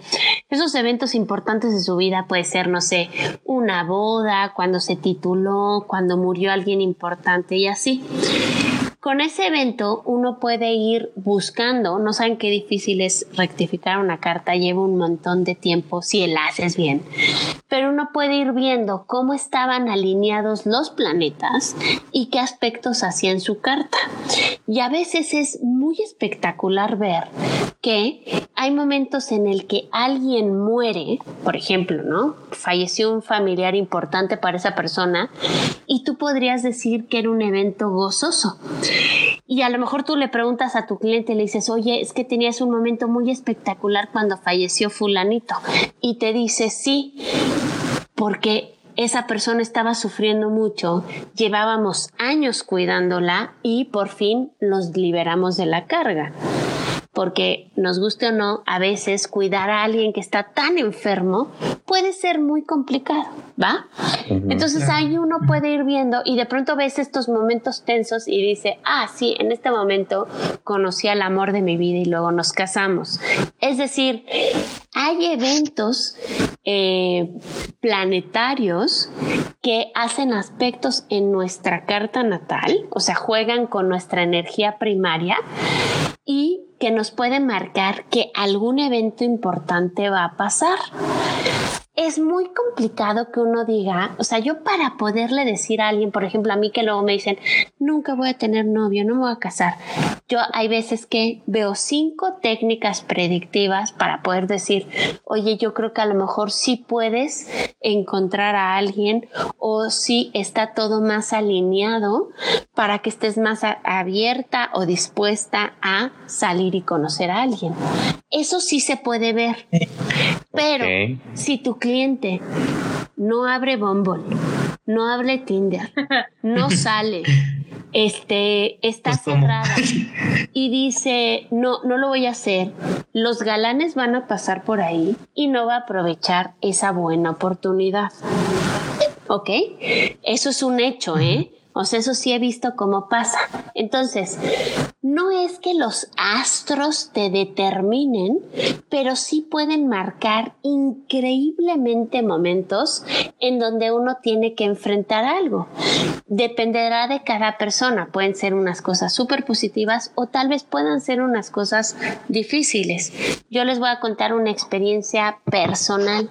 Esos eventos importantes en su vida puede ser, no sé, una boda, cuando se tituló, cuando murió alguien importante y así. Con ese evento uno puede ir buscando, no saben qué difícil es rectificar una carta, lleva un montón de tiempo si la haces bien, pero uno puede ir viendo cómo estaban alineados los planetas y qué aspectos hacían su carta. Y a veces es muy espectacular ver que hay momentos en el que alguien muere, por ejemplo, ¿no? Falleció un familiar importante para esa persona y tú podrías decir que era un evento gozoso. Y a lo mejor tú le preguntas a tu cliente le dices, oye, es que tenías un momento muy espectacular cuando falleció fulanito. Y te dice, sí, porque esa persona estaba sufriendo mucho, llevábamos años cuidándola y por fin nos liberamos de la carga porque nos guste o no, a veces cuidar a alguien que está tan enfermo puede ser muy complicado, ¿va? Entonces ahí uno puede ir viendo y de pronto ves estos momentos tensos y dice, ah, sí, en este momento conocí al amor de mi vida y luego nos casamos. Es decir, hay eventos eh, planetarios que hacen aspectos en nuestra carta natal, o sea, juegan con nuestra energía primaria y que nos puede marcar que algún evento importante va a pasar es muy complicado que uno diga, o sea, yo para poderle decir a alguien, por ejemplo, a mí que luego me dicen, nunca voy a tener novio, no me voy a casar. Yo hay veces que veo cinco técnicas predictivas para poder decir, oye, yo creo que a lo mejor sí puedes encontrar a alguien o sí está todo más alineado para que estés más abierta o dispuesta a salir y conocer a alguien. Eso sí se puede ver. Pero si tu cliente no abre Bumble, no abre Tinder, no sale, este, está pues, cerrada y dice, no, no lo voy a hacer, los galanes van a pasar por ahí y no va a aprovechar esa buena oportunidad. ¿Ok? Eso es un hecho, ¿eh? O sea, eso sí he visto cómo pasa. Entonces, no es que los astros te determinen, pero sí pueden marcar increíblemente momentos en donde uno tiene que enfrentar algo. Dependerá de cada persona. Pueden ser unas cosas súper positivas o tal vez puedan ser unas cosas difíciles. Yo les voy a contar una experiencia personal.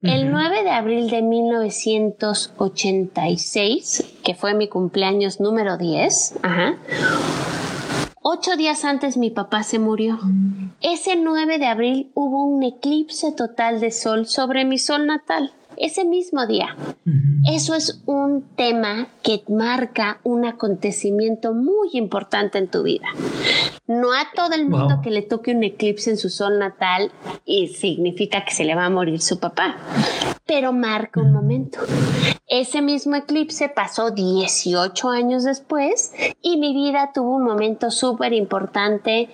El 9 de abril de 1986, que fue mi cumpleaños número 10, Ocho días antes mi papá se murió. Ese 9 de abril hubo un eclipse total de sol sobre mi sol natal. ese mismo día. Eso es un tema que marca un acontecimiento muy importante en tu vida. No a todo el mundo que le toque un eclipse en su sol natal y significa que se le va a morir su papá, pero marca un momento. Ese mismo eclipse pasó 18 años después y mi vida tuvo un momento súper importante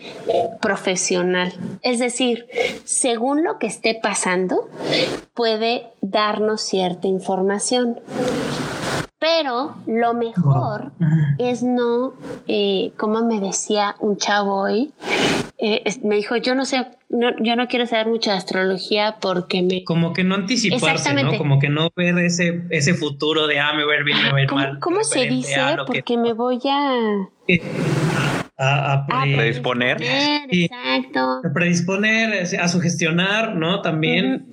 profesional. Es decir, según lo que esté pasando, puede darnos cierta información. Pero lo mejor es no, eh, como me decía un chavo hoy, eh, me dijo, yo no sé, yo no quiero saber mucho de astrología porque me... Como que no anticiparse, ¿no? Como que no ver ese, ese futuro de, ah, me voy a ir bien, me voy a ir mal. ¿Cómo se dice? Porque me voy a a, predisponer. exacto. A predisponer, a sugestionar, ¿no? También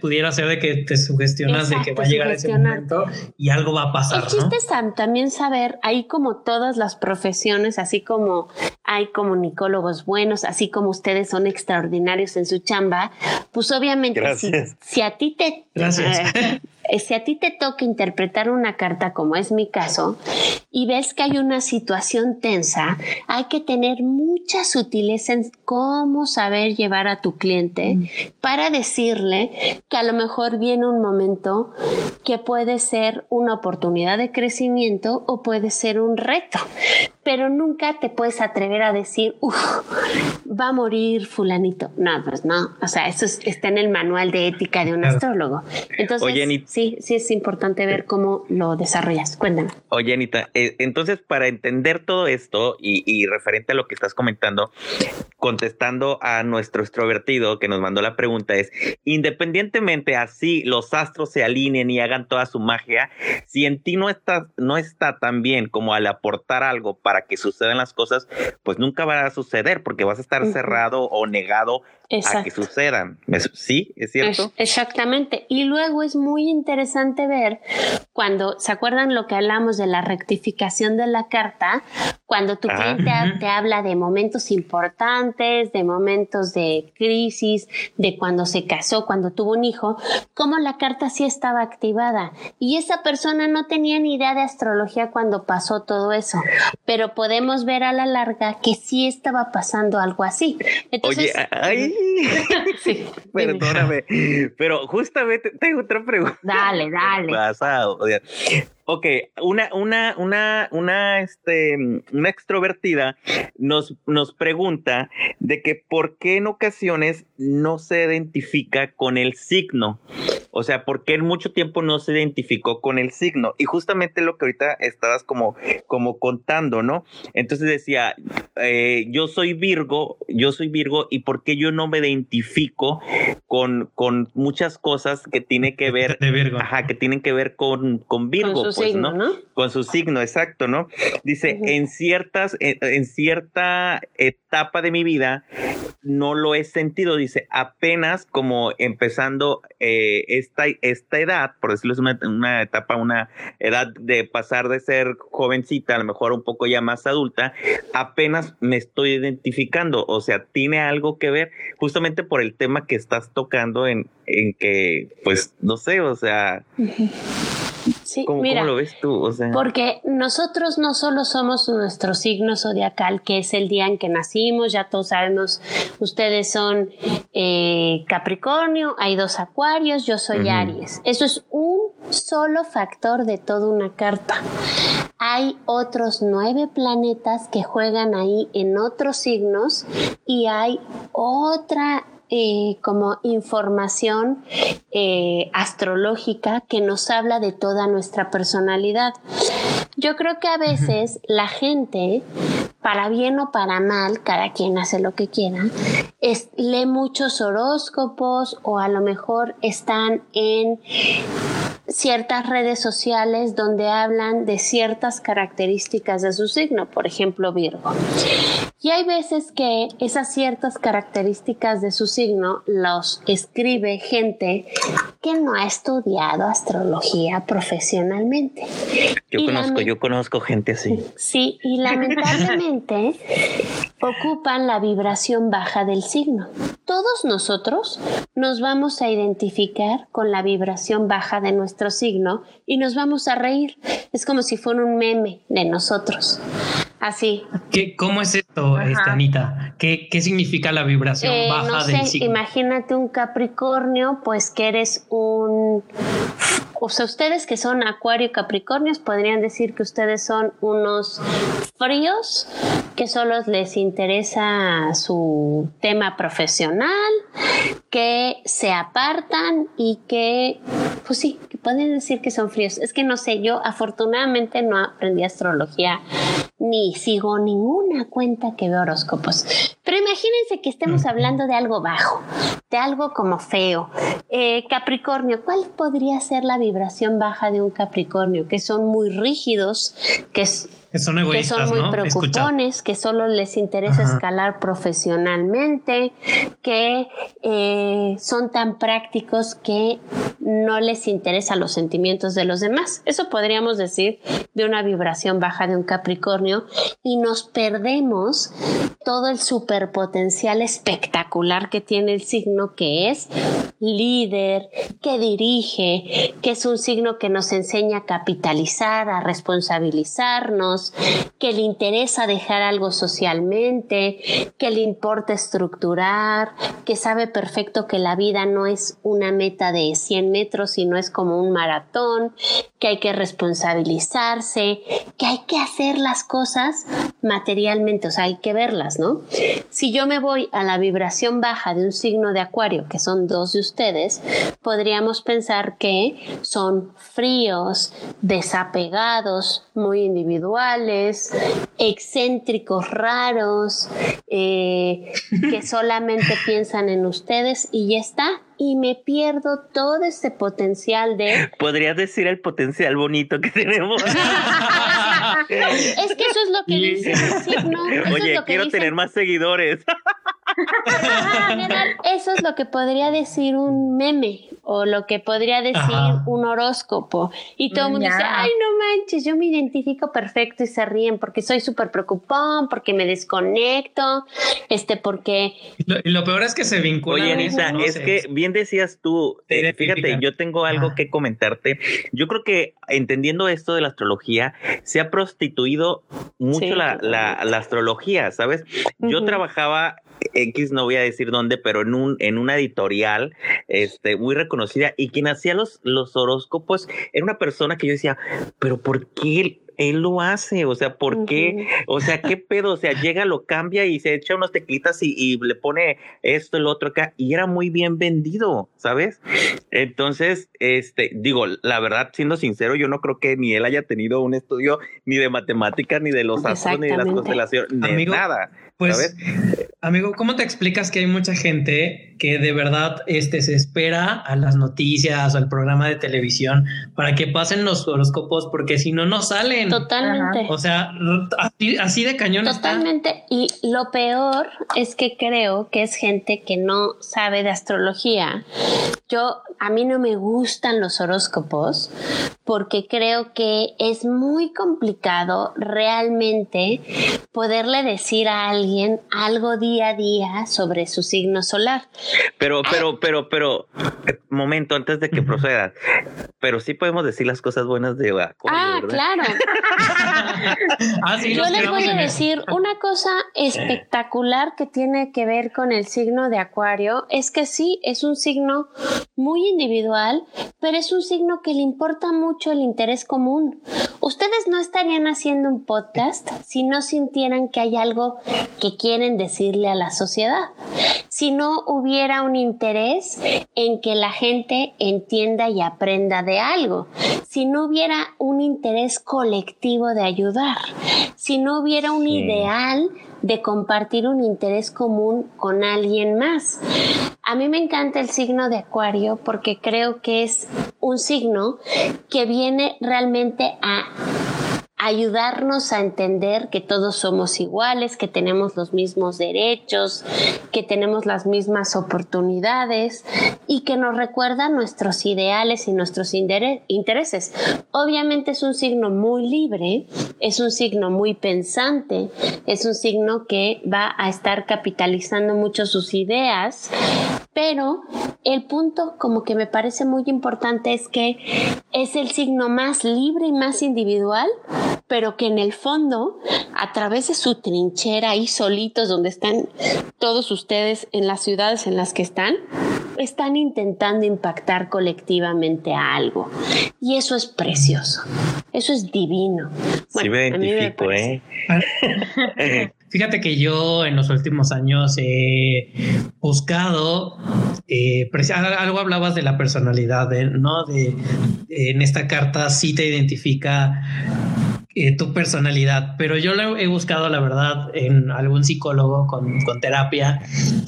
pudiera ser de que te sugestionas de que va a llegar ese momento y algo va a pasar. El chiste es también saber, ahí como todas las profesiones, así como hay comunicólogos buenos, así como ustedes son extraordinarios en su chamba, pues obviamente si, si, a ti te... Gracias. Eh, si a ti te toca interpretar una carta, como es mi caso, y ves que hay una situación tensa, hay que tener mucha sutileza en cómo saber llevar a tu cliente mm. para decirle que a lo mejor viene un momento que puede ser una oportunidad de crecimiento o puede ser un reto pero nunca te puedes atrever a decir, uff, va a morir fulanito. No, pues no. O sea, eso está en el manual de ética de un astrólogo. Entonces, sí, sí es importante ver cómo lo desarrollas. Cuéntame. Oye, Anita, eh, entonces para entender todo esto y, y, referente a lo que estás comentando, contestando a nuestro extrovertido que nos mandó la pregunta es, independientemente así los astros se alineen y hagan toda su magia, si en ti no está, no está tan bien como al aportar algo para para que sucedan las cosas, pues nunca va a suceder porque vas a estar cerrado o negado a que sucedan. ¿Sí? ¿Es cierto? exactamente. Y luego es muy interesante ver cuando, ¿se acuerdan lo que hablamos de la rectificación de la carta? Cuando tu cliente te habla de momentos importantes, de momentos de crisis, de cuando se casó, cuando tuvo un hijo, como la carta sí estaba activada. Y esa persona no tenía ni idea de astrología cuando pasó todo eso. Pero podemos ver a la larga que sí estaba pasando algo así. Entonces, Oye, ay, sí, perdóname, pero justamente tengo otra pregunta. Dale, dale. Pasado. Ok, una, una, una, una, este, una extrovertida nos, nos pregunta de que por qué en ocasiones no se identifica con el signo. O sea, ¿por qué en mucho tiempo no se identificó con el signo? Y justamente lo que ahorita estabas como, como contando, ¿no? Entonces decía, eh, yo soy Virgo, yo soy Virgo, ¿y por qué yo no me identifico con, con muchas cosas que tiene que ver, de Virgo. Ajá, que tienen que ver con, con Virgo, pues, ¿no? Con su signo, exacto, ¿no? Dice, en ciertas, en cierta etapa de mi vida, no lo he sentido, dice, apenas como empezando eh, esta, esta edad, por decirlo es una, etapa, una edad de pasar de ser jovencita, a lo mejor un poco ya más adulta, apenas me estoy identificando, o sea, tiene algo que ver justamente por el tema que estás tocando en, en que, pues, no sé, o sea... Sí, ¿Cómo, lo ves tú? Porque nosotros no solo somos nuestro signo zodiacal, que es el día en que nacimos, ya todos sabemos, ustedes son eh, Capricornio, hay dos Acuarios, yo soy Aries. Eso es un solo factor de toda una carta. Hay otros nueve planetas que juegan ahí en otros signos y hay otra eh, como información eh, astrológica que nos habla de toda nuestra personalidad. Yo creo que a veces la gente, para bien o para mal, cada quien hace lo que quiera, es, lee muchos horóscopos o a lo mejor están en ciertas redes sociales donde hablan de ciertas características de su signo, por ejemplo Virgo. Y hay veces que esas ciertas características de su signo los escribe gente que no ha estudiado astrología profesionalmente. Yo conozco, yo conozco gente así. Sí, y lamentablemente ocupan la vibración baja del signo. Todos nosotros nos vamos a identificar con la vibración baja de nuestro signo y nos vamos a reír. Es como si fuera un meme de nosotros. Así. ¿Qué, ¿Cómo es esto, esta Anita? ¿Qué, ¿Qué, significa la vibración eh, baja no del signo? Imagínate un Capricornio, pues que eres un o sea, ustedes que son Acuario y Capricornios podrían decir que ustedes son unos fríos que solo les interesa su tema profesional, que se apartan y que, pues sí, pueden decir que son fríos. Es que no sé, yo afortunadamente no aprendí astrología ni sigo ninguna cuenta que ve horóscopos. Pero imagínense que estemos hablando de algo bajo, de algo como feo. Eh, Capricornio, ¿cuál podría ser la vibración baja de un Capricornio? Que son muy rígidos, que es que son egoístas, que son muy preocupones, que solo les interesa escalar profesionalmente, que eh, son tan prácticos que no les interesan los sentimientos de los demás. Eso podríamos decir de una vibración baja de un Capricornio y nos perdemos todo el superpotencial espectacular que tiene el signo que es líder, que dirige, que es un signo que nos enseña a capitalizar, a responsabilizarnos, que le interesa dejar algo socialmente, que le importa estructurar, que sabe perfecto que la vida no es una meta de 100 metros, sino es como un maratón, que hay que responsabilizarse, que hay que hacer las cosas materialmente, o sea, hay que verlas, ¿no? Si yo me voy a la vibración baja de un signo de acuario, que son dos de ustedes, podríamos pensar que son fríos, desapegados, muy individuales, excéntricos, raros, eh, que solamente piensan en ustedes y ya está y me pierdo todo ese potencial de... Podrías decir el potencial bonito que tenemos. es que eso es lo que dice el signo. Oye, quiero tener más seguidores. Eso es lo que podría decir un meme o lo que podría decir un horóscopo. Y todo el mundo dice, ay, no manches, yo me identifico perfecto y se ríen porque soy súper preocupón, porque me desconecto, este, porque... Y lo, peor es que se vincula. Oye, Anita, es que bien decías tú, eh, fíjate, yo tengo algo que comentarte. Yo creo que entendiendo esto de la astrología, se ha prostituido mucho la, astrología, ¿sabes? Yo trabajaba X, no voy a decir dónde, pero en un en una editorial este, muy reconocida y quien hacía los, los horóscopos era una persona que yo decía, pero ¿por qué él lo hace, o sea, ¿por qué? O sea, ¿qué pedo? O sea, llega, lo cambia y se echa unas teclitas y, y, le pone esto, el otro acá, y era muy bien vendido, ¿sabes? Entonces, este, digo, la verdad, siendo sincero, yo no creo que ni él haya tenido un estudio ni de matemáticas, ni de los astros, ni de las constelaciones, ni de nada. Pues, amigo, ¿cómo te explicas que hay mucha gente que de verdad este, se espera a las noticias o al programa de televisión para que pasen los horóscopos? Porque si no, no salen. Totalmente. O sea, así, de cañón. Totalmente. Y lo peor es que creo que es gente que no sabe de astrología. Yo, a mí no me gustan los horóscopos porque creo que es muy complicado realmente poderle decir a alguien algo día a día sobre su signo solar. Pero, pero, pero, pero, eh, momento antes de que procedas, pero sí podemos decir las cosas buenas de Ah, claro. Ah, Yo les voy a decir una cosa espectacular que tiene que ver con el signo de Acuario, es que sí, es un signo muy individual, pero es un signo que le importa mucho el interés común. Ustedes no estarían haciendo un podcast si no sintieran que hay algo que quieren decirle a la sociedad. Si no hubiera un interés en que la gente entienda y aprenda de algo. Si no hubiera un interés colectivo de ayudar. Si no hubiera un ideal de compartir un interés común con alguien más. A mí me encanta el signo de Acuario porque creo que es un signo que viene realmente a ayudarnos a entender que todos somos iguales, que tenemos los mismos derechos, que tenemos las mismas oportunidades y que nos recuerda nuestros ideales y nuestros intereses. Obviamente es un signo muy libre, es un signo muy pensante, es un signo que va a estar capitalizando mucho sus ideas, pero el punto como que me parece muy importante es que es el signo más libre y más individual, pero que en el fondo, a través de su trinchera ahí solitos donde están todos ustedes en las ciudades en las que están, están intentando impactar colectivamente a algo. Y eso es precioso. Eso es divino. sí me identifico, ¿eh? Fíjate que yo en los últimos años he buscado, eh, algo hablabas de la personalidad, ¿no? De, en esta carta sí te identifica eh, tu personalidad, pero yo lo he buscado, la verdad, en algún psicólogo con, con, terapia.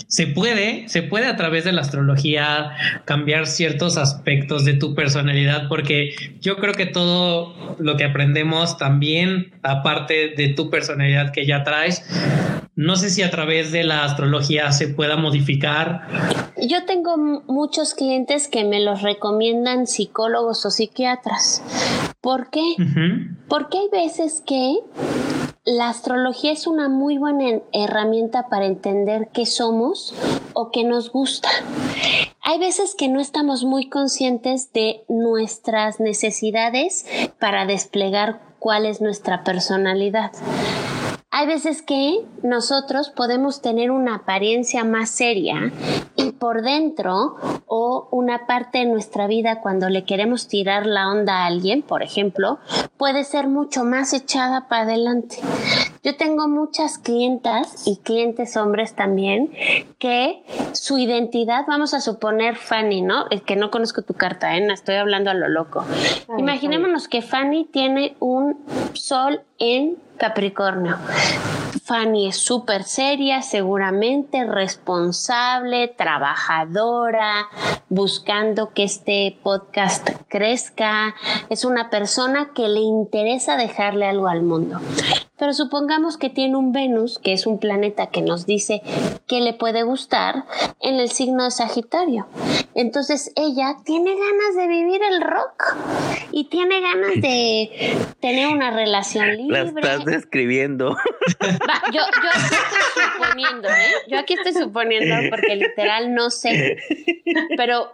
Se puede, se puede a través de la astrología cambiar ciertos aspectos de tu personalidad, porque yo creo que todo lo que aprendemos también, aparte de tu personalidad que ya traes, no sé si a través de la astrología se pueda modificar. Yo tengo muchos clientes que me los recomiendan psicólogos o psiquiatras. ¿Por qué? Porque hay veces que la astrología es una muy buena herramienta para entender qué somos o qué nos gusta. Hay veces que no estamos muy conscientes de nuestras necesidades para desplegar cuál es nuestra personalidad. Hay veces que nosotros podemos tener una apariencia más seria y por dentro o una parte de nuestra vida cuando le queremos tirar la onda a alguien, por ejemplo, puede ser mucho más echada para adelante. Yo tengo muchas clientas y clientes hombres también que su identidad, vamos a suponer Fanny, ¿no? Es que no conozco tu carta, ¿eh? estoy hablando a lo loco. Imaginémonos que Fanny tiene un sol en Capricornio. Fanny es súper seria, seguramente responsable, trabajadora, buscando que este podcast crezca. Es una persona que le interesa dejarle algo al mundo. Pero supongamos que tiene un Venus, que es un planeta que nos dice que le puede gustar, en el signo de Sagitario. Entonces ella tiene ganas de vivir el rock y tiene ganas de tener una relación libre. La estás describiendo. yo, yo aquí estoy suponiendo, ¿eh? Yo aquí estoy suponiendo porque literal no sé. Pero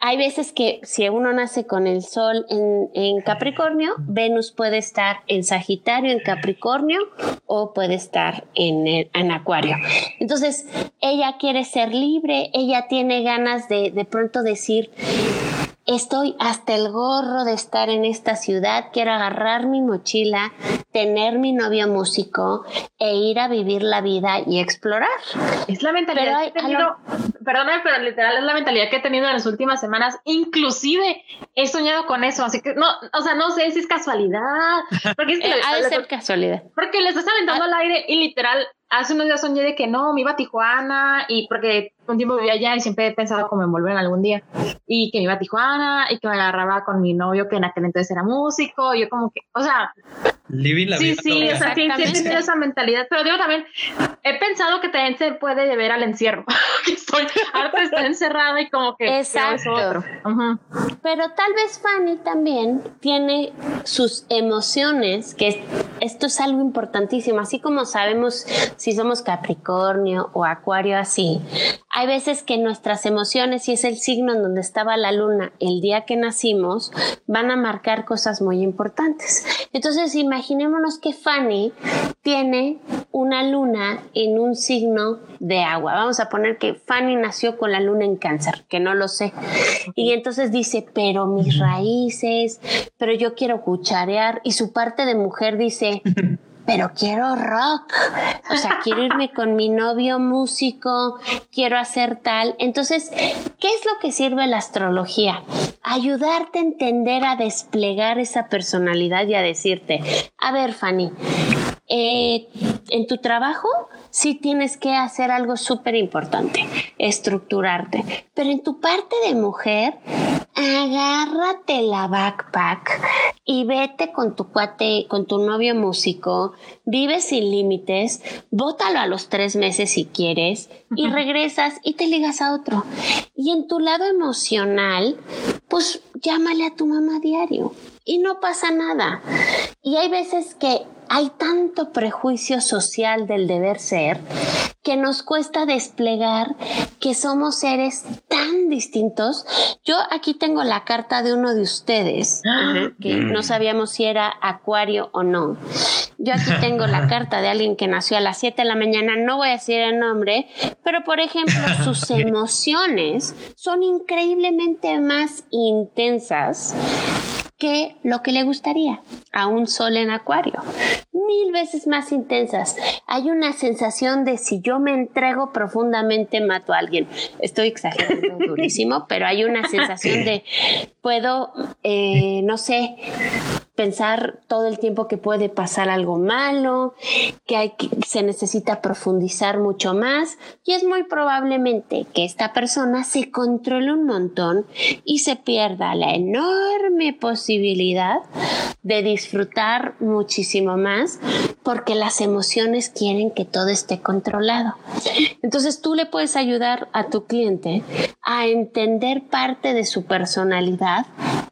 hay veces que si uno nace con el sol en, en Capricornio, Venus puede estar en Sagitario, en Capricornio o puede estar en, en Acuario. Entonces, ella quiere ser libre, ella tiene ganas de de pronto decir, Estoy hasta el gorro de estar en esta ciudad. Quiero agarrar mi mochila, tener mi novio músico e ir a vivir la vida y explorar. Es la mentalidad que he tenido, perdóname, pero literal es la mentalidad que he tenido en las últimas semanas. Inclusive he soñado con eso, así que no, o sea, no sé si es casualidad. Porque es que eh, ha de ser casualidad. Porque le estás aventando ah. al aire y literal hace unos días soñé de que no, me iba a Tijuana y porque un tiempo vivía allá y siempre he pensado como en volver algún día y que me iba a Tijuana y que me agarraba con mi novio que en aquel entonces era músico y yo como que, o sea, Living la sí, sí, o sea, sí, sí he tenido esa mentalidad, pero digo también, he pensado que también se puede deber al encierro, que estoy harta de estar encerrada y como que Exacto. otro. Pero tal vez Fanny también tiene sus emociones, que esto es algo importantísimo, así como sabemos si somos Capricornio o Acuario así, hay veces que nuestras emociones, si es el signo en donde estaba la luna el día que nacimos, van a marcar cosas muy importantes. Entonces, imaginémonos que Fanny tiene una luna en un signo de agua. Vamos a poner que Fanny nació con la luna en cáncer, que no lo sé. Y entonces dice, pero mis raíces, pero yo quiero cucharear. Y su parte de mujer dice, pero quiero rock, o sea, quiero irme con mi novio músico, quiero hacer tal. Entonces, ¿qué es lo que sirve la astrología? Ayudarte a entender, a desplegar esa personalidad y a decirte, a ver, Fanny, eh, en tu trabajo sí tienes que hacer algo súper importante, estructurarte, pero en tu parte de mujer agárrate la backpack y vete con tu cuate, con tu novio músico, vive sin límites, bótalo a los tres meses si quieres y regresas y te ligas a otro. Y en tu lado emocional, pues llámale a tu mamá diario y no pasa nada. Y hay veces que hay tanto prejuicio social del deber ser que nos cuesta desplegar que somos seres tan distintos. Yo aquí tengo la carta de uno de ustedes, que mm. no sabíamos si era acuario o no. Yo aquí tengo la carta de alguien que nació a las 7 de la mañana, no voy a decir el nombre, pero por ejemplo sus emociones son increíblemente más intensas que lo que le gustaría a un sol en acuario. Mil veces más intensas. Hay una sensación de si yo me entrego profundamente mato a alguien. Estoy exagerando durísimo, pero hay una sensación de puedo, eh, no sé, pensar todo el tiempo que puede pasar algo malo, que, se necesita profundizar mucho más y es muy probablemente que esta persona se controle un montón y se pierda la enorme posibilidad de disfrutar muchísimo más porque las emociones quieren que todo esté controlado. Entonces tú le puedes ayudar a tu cliente a entender parte de su personalidad,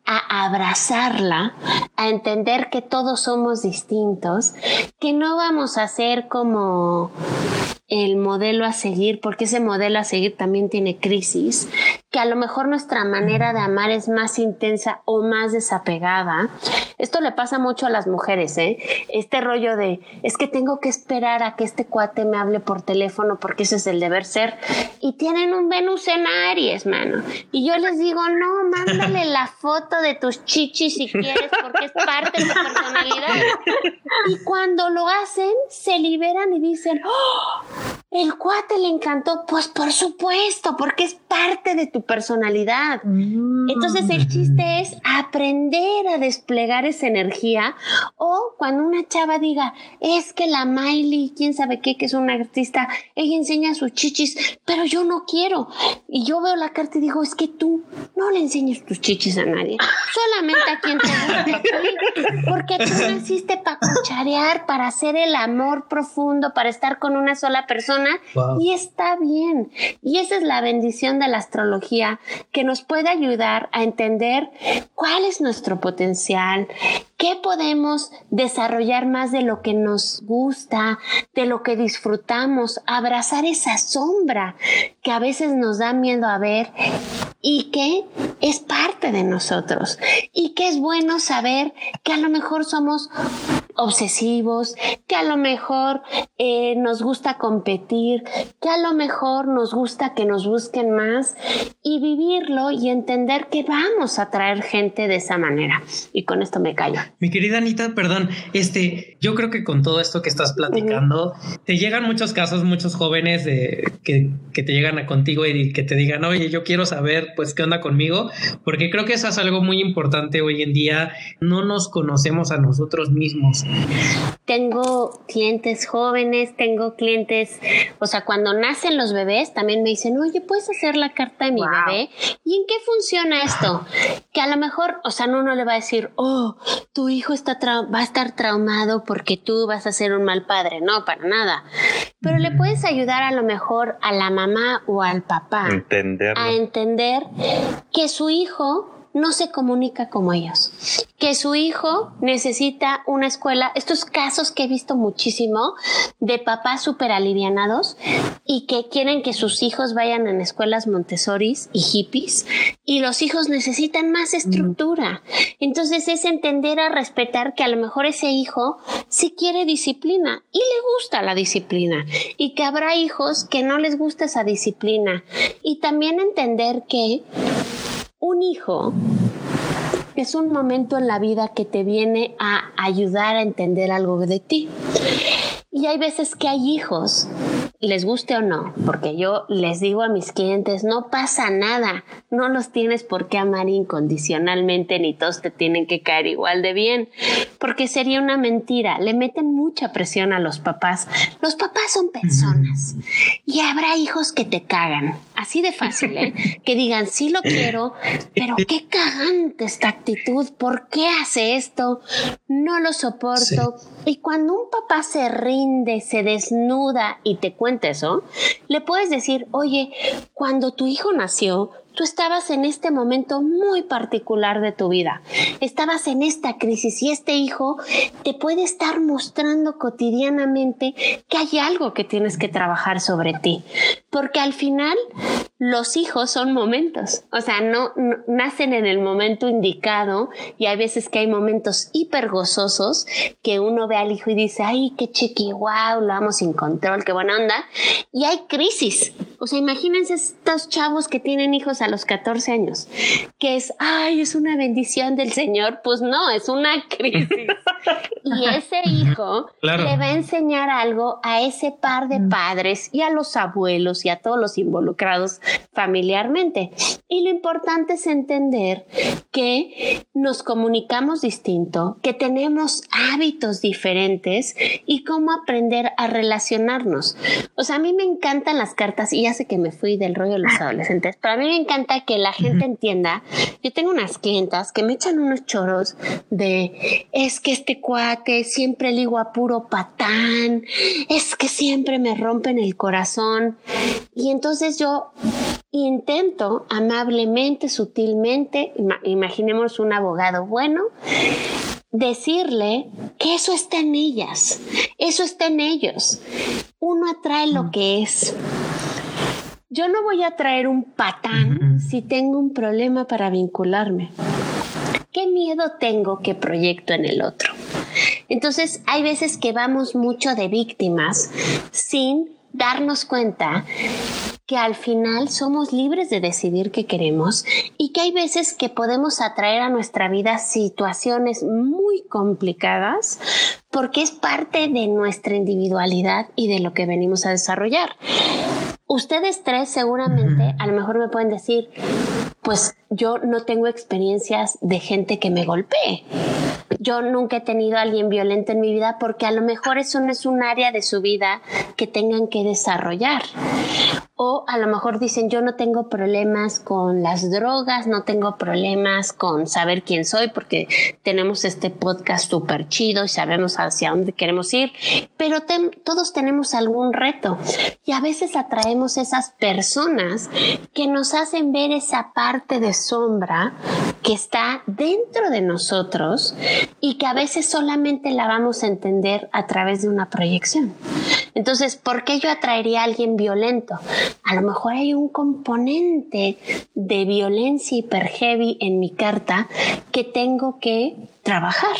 a abrazarla, a entender que todos somos distintos, que no vamos a ser como el modelo a seguir, porque ese modelo a seguir también tiene crisis, que a lo mejor nuestra manera de amar es más intensa o más desapegada. Esto le pasa mucho a las mujeres, ¿eh? Este rollo de, es que tengo que esperar a que este cuate me hable por teléfono porque ese es el deber ser. Y tienen un Venus en Aries, mano. Y yo les digo, no, mándale la foto de tus chichis si quieres porque es parte de tu personalidad. Y cuando lo hacen, se liberan y dicen, ¡Oh! El cuate le encantó, pues por supuesto, porque es parte de tu personalidad. Mm. Entonces el chiste es aprender a desplegar esa energía o cuando una chava diga, es que la Miley, quién sabe qué, que es una artista, ella enseña sus chichis, pero yo no quiero. Y yo veo la carta y digo, es que tú no le enseñas tus chichis a nadie, solamente a quien te gusta porque tú naciste para cucharear, para hacer el amor profundo, para estar con una sola persona y está bien. Y esa es la bendición de la astrología que nos puede ayudar a entender cuál es nuestro potencial, qué podemos desarrollar más de lo que nos gusta, de lo que disfrutamos, abrazar esa sombra que a veces nos da miedo a ver y que es parte de nosotros y que es bueno saber que a lo mejor somos obsesivos, que a lo mejor eh, nos gusta competir, que a lo mejor nos gusta que nos busquen más y vivirlo y entender que vamos a traer gente de esa manera. Y con esto me callo. Mi querida Anita, perdón, este, yo creo que con todo esto que estás platicando, te llegan muchos casos, muchos jóvenes de, que, que te llegan a contigo y que te digan, oye, yo quiero saber, pues, qué onda conmigo, porque creo que eso es algo muy importante hoy en día. No nos conocemos a nosotros mismos. Tengo clientes jóvenes, tengo clientes, o sea, cuando nacen los bebés, también me dicen, oye, ¿puedes hacer la carta de mi bebé? ¿Y en qué funciona esto? Que a lo mejor, o sea, uno le va a decir, oh, tu hijo está va a estar traumado porque tú vas a ser un mal padre. No, para nada. Pero le puedes ayudar a lo mejor a la mamá o al papá a entender que su hijo no se comunica como ellos, que su hijo necesita una escuela, estos casos que he visto muchísimo de papás súper alivianados y que quieren que sus hijos vayan en escuelas Montessoris y hippies y los hijos necesitan más estructura. Entonces es entender a respetar que a lo mejor ese hijo sí quiere disciplina y le gusta la disciplina y que habrá hijos que no les gusta esa disciplina. Y también entender que un hijo es un momento en la vida que te viene a ayudar a entender algo de ti. Y hay veces que hay hijos, les guste o no, porque yo les digo a mis clientes, no pasa nada, no los tienes por qué amar incondicionalmente, ni todos te tienen que caer igual de bien, porque sería una mentira, le meten mucha presión a los papás. Los papás son personas y habrá hijos que te cagan, así de fácil, ¿eh? que digan, sí lo quiero, pero qué cagante esta actitud, ¿por qué hace esto? No lo soporto. Y cuando un papá se rinde, se desnuda y te cuenta eso, le puedes decir, oye, cuando tu hijo nació, tú estabas en este momento muy particular de tu vida. Estabas en esta crisis y este hijo te puede estar mostrando cotidianamente que hay algo que tienes que trabajar sobre ti. Porque al final los hijos son momentos, o sea, no, nacen en el momento indicado y hay veces que hay momentos hiper gozosos que uno ve al hijo y dice, ay, qué chiqui, wow, lo vamos sin control, qué buena onda. Y hay crisis. O sea, imagínense estos chavos que tienen hijos a los 14 años, que es, ay, es una bendición del Señor. Pues no, es una crisis. y ese hijo le va a enseñar algo a ese par de padres y a los abuelos y a todos los involucrados familiarmente. Y lo importante es entender que nos comunicamos distinto, que tenemos hábitos diferentes y cómo aprender a relacionarnos. O sea, a mí me encantan las cartas y ya sé que me fui del rollo de los adolescentes, pero a mí me encanta que la gente entienda. Yo tengo unas clientas que me echan unos choros de es que este cuate siempre ligo a puro patán, es que siempre me rompen el corazón. Y entonces yo intento amablemente, sutilmente, imaginemos un abogado bueno, decirle que eso está en ellas, eso está en ellos. Uno atrae lo que es. Yo no voy a traer un patán si tengo un problema para vincularme. ¿Qué miedo tengo que proyecto en el otro? Entonces, hay veces que vamos mucho de víctimas sin darnos cuenta que al final somos libres de decidir qué queremos y que hay veces que podemos atraer a nuestra vida situaciones muy complicadas porque es parte de nuestra individualidad y de lo que venimos a desarrollar. Ustedes tres seguramente a lo mejor me pueden decir, pues yo no tengo experiencias de gente que me golpee. Yo nunca he tenido a alguien violento en mi vida porque a lo mejor eso no es un área de su vida que tengan que desarrollar. O a lo mejor dicen, yo no tengo problemas con las drogas, no tengo problemas con saber quién soy porque tenemos este podcast súper chido y sabemos hacia dónde queremos ir, pero todos tenemos algún reto y a veces atraemos esas personas que nos hacen ver esa parte de sombra que está dentro de nosotros y que a veces solamente la vamos a entender a través de una proyección. Entonces, ¿por qué yo atraería a alguien violento? A lo mejor hay un componente de violencia hiper heavy en mi carta que tengo que trabajar.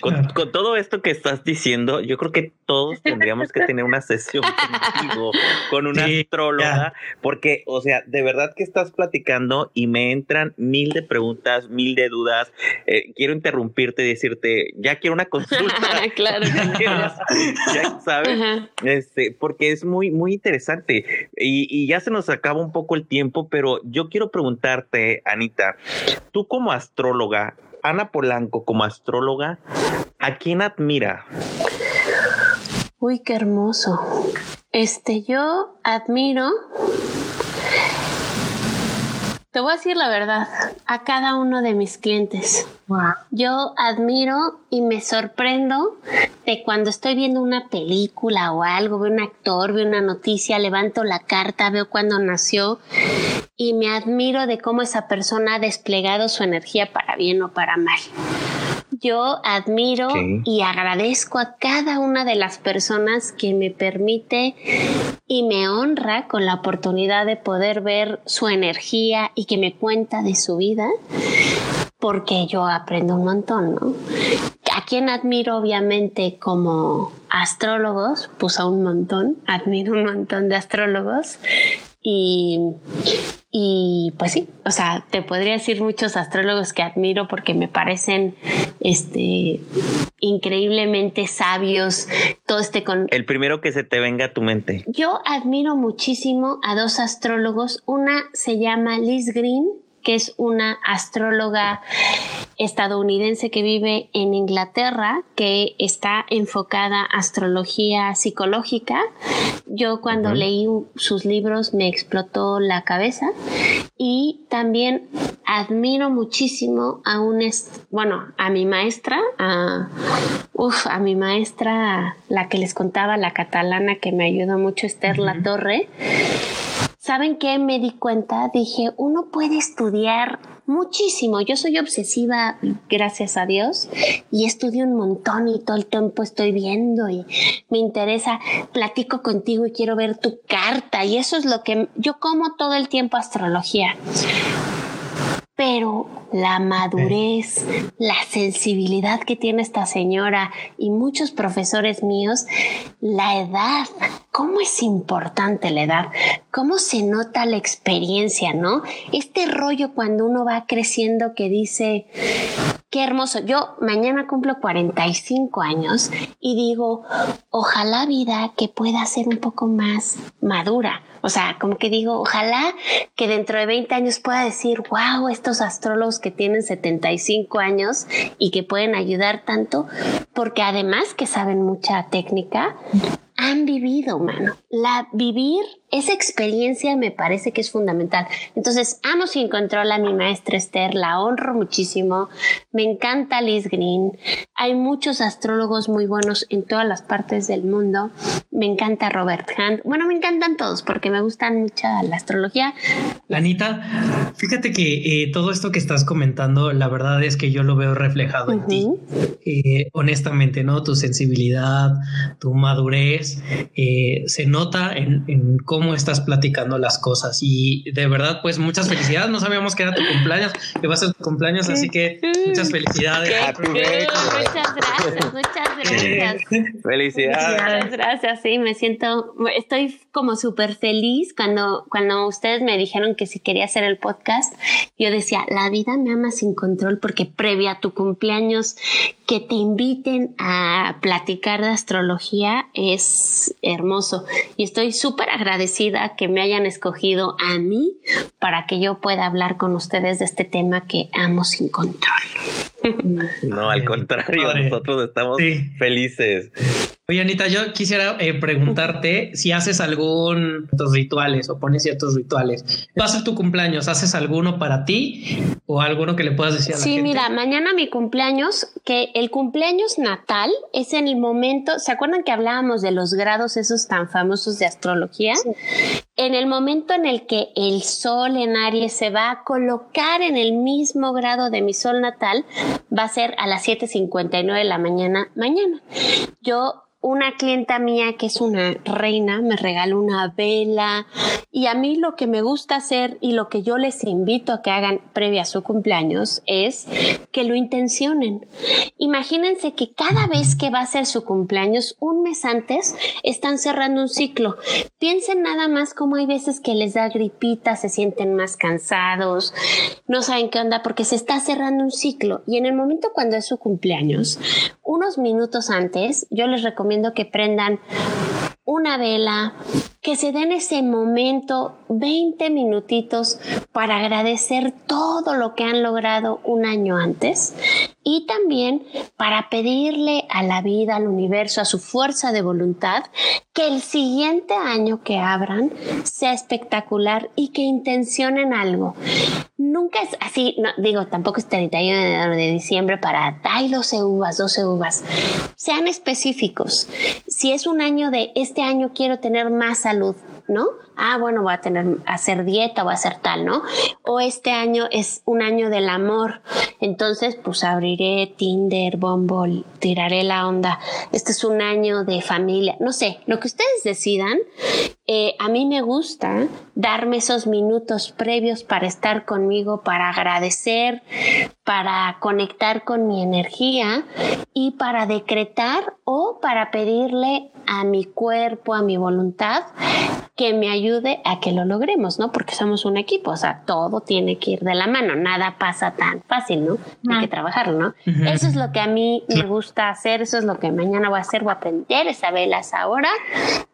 Con, todo esto que estás diciendo, yo creo que todos tendríamos que tener una sesión contigo, con una astróloga, porque, o sea, de verdad que estás platicando y me entran mil de preguntas, mil de dudas. Eh, quiero interrumpirte y decirte, ya quiero una consulta. claro. ya, sabes, este, porque es muy, muy interesante. Y, y ya se nos acaba un poco el tiempo, pero yo quiero preguntarte, Anita, tú como astróloga, Ana Polanco como astróloga, ¿a quién admira? Uy, qué hermoso. Este, yo admiro. Te voy a decir la verdad, a cada uno de mis clientes. Yo admiro y me sorprendo de cuando estoy viendo una película o algo, veo un actor, veo una noticia, levanto la carta, veo cuándo nació y me admiro de cómo esa persona ha desplegado su energía para bien o para mal. Yo admiro y agradezco a cada una de las personas que me permite y me honra con la oportunidad de poder ver su energía y que me cuenta de su vida, porque yo aprendo un montón, ¿no? A quien admiro obviamente como astrólogos, pues a un montón, admiro un montón de astrólogos y, y pues sí, o sea, te podría decir muchos astrólogos que admiro porque me parecen este increíblemente sabios, todo este con El primero que se te venga a tu mente. Yo admiro muchísimo a dos astrólogos, una se llama Liz Green, que es una astróloga estadounidense que vive en Inglaterra, que está enfocada a astrología psicológica. Yo cuando leí sus libros me explotó la cabeza y también admiro muchísimo a un, bueno, a mi maestra, a, a mi maestra, la que les contaba, la catalana que me ayudó mucho, Esther La Torre. ¿Saben qué me di cuenta? Dije, uno puede estudiar muchísimo. Yo soy obsesiva, gracias a Dios, y estudio un montón y todo el tiempo estoy viendo y me interesa, platico contigo y quiero ver tu carta y eso es lo que yo como todo el tiempo astrología pero la madurez, la sensibilidad que tiene esta señora y muchos profesores míos, la edad, cómo es importante la edad, cómo se nota la experiencia, ¿no? Este rollo cuando uno va creciendo que dice, qué hermoso, yo mañana cumplo 45 años y digo, ojalá vida que pueda ser un poco más madura o sea, como que digo, ojalá que dentro de 20 años pueda decir, wow, estos astrólogos que tienen 75 años y que pueden ayudar tanto, porque además que saben mucha técnica, han vivido, mano. La vivir esa experiencia me parece que es fundamental. Entonces, amo sin control a mi maestra Esther, la honro muchísimo. Me encanta Liz Green. Hay muchos astrólogos muy buenos en todas las partes del mundo. Me encanta Robert Hunt. Bueno, me encantan todos porque me gustan mucho la astrología. Anita, fíjate que eh, todo esto que estás comentando, la verdad es que yo lo veo reflejado en ti. Eh, honestamente, ¿no? Tu sensibilidad, tu madurez, eh, se nota en, en cómo estás platicando las cosas. Y de verdad, pues muchas felicidades. No sabíamos que era tu cumpleaños, que va a ser tu cumpleaños, así que muchas felicidades. Muchas gracias, muchas gracias. Felicidades. Muchas gracias, sí, me siento, estoy como súper feliz cuando, cuando ustedes me dijeron que si quería hacer el podcast, yo decía, la vida me ama sin control porque previa a tu cumpleaños que te inviten a platicar de astrología es hermoso y estoy súper agradecida que me hayan escogido a mí para que yo pueda hablar con ustedes de este tema que amo sin control. No, al contrario, nosotros estamos felices. Oye, Anita, yo quisiera eh, preguntarte si haces algún rituales o pones ciertos rituales. Va a ser tu cumpleaños, ¿haces alguno para ti o alguno que le puedas decir a la sí, gente? Sí, mira, mañana mi cumpleaños, que el cumpleaños natal es en el momento, ¿se acuerdan que hablábamos de los grados esos tan famosos de astrología? En el momento en el que el sol en Aries se va a colocar en el mismo grado de mi sol natal, va a ser a las 7.59 de la mañana mañana. Yo una clienta mía que es una reina me regaló una vela y a mí lo que me gusta hacer y lo que yo les invito a que hagan previa a su cumpleaños es que lo intencionen. Imagínense que cada vez que va a ser su cumpleaños, un mes antes, están cerrando un ciclo. Piensen nada más como hay veces que les da gripita, se sienten más cansados, no saben qué onda porque se está cerrando un ciclo y en el momento cuando es su cumpleaños, unos minutos antes, yo les recomiendo que prendan una vela, que se den ese momento, 20 minutitos, para agradecer todo lo que han logrado un año antes y también para pedirle a la vida, al universo, a su fuerza de voluntad, que el siguiente año que abran sea espectacular y que intencionen algo. Nunca es así, no, digo, tampoco es 31 de diciembre para, ay, 12 uvas, 12 uvas. Sean específicos. Si es un año de, este año quiero tener más salud, ¿no? Ah, bueno, voy a tener, hacer dieta, voy a hacer tal, ¿no? O este año es un año del amor. Entonces, pues abriré Tinder, Bumble, tiraré la onda. Este es un año de familia. No sé, lo que ustedes decidan. Eh, a mí me gusta darme esos minutos previos para estar conmigo, para agradecer, para conectar con mi energía y para decretar o para pedirle a mi cuerpo, a mi voluntad, que me ayude a que lo logremos, ¿no? Porque somos un equipo, o sea, todo tiene que ir de la mano, nada pasa tan fácil, ¿no? Hay que trabajarlo, ¿no? Eso es lo que a mí me gusta hacer, eso es lo que mañana voy a hacer, voy a aprender esa velas ahora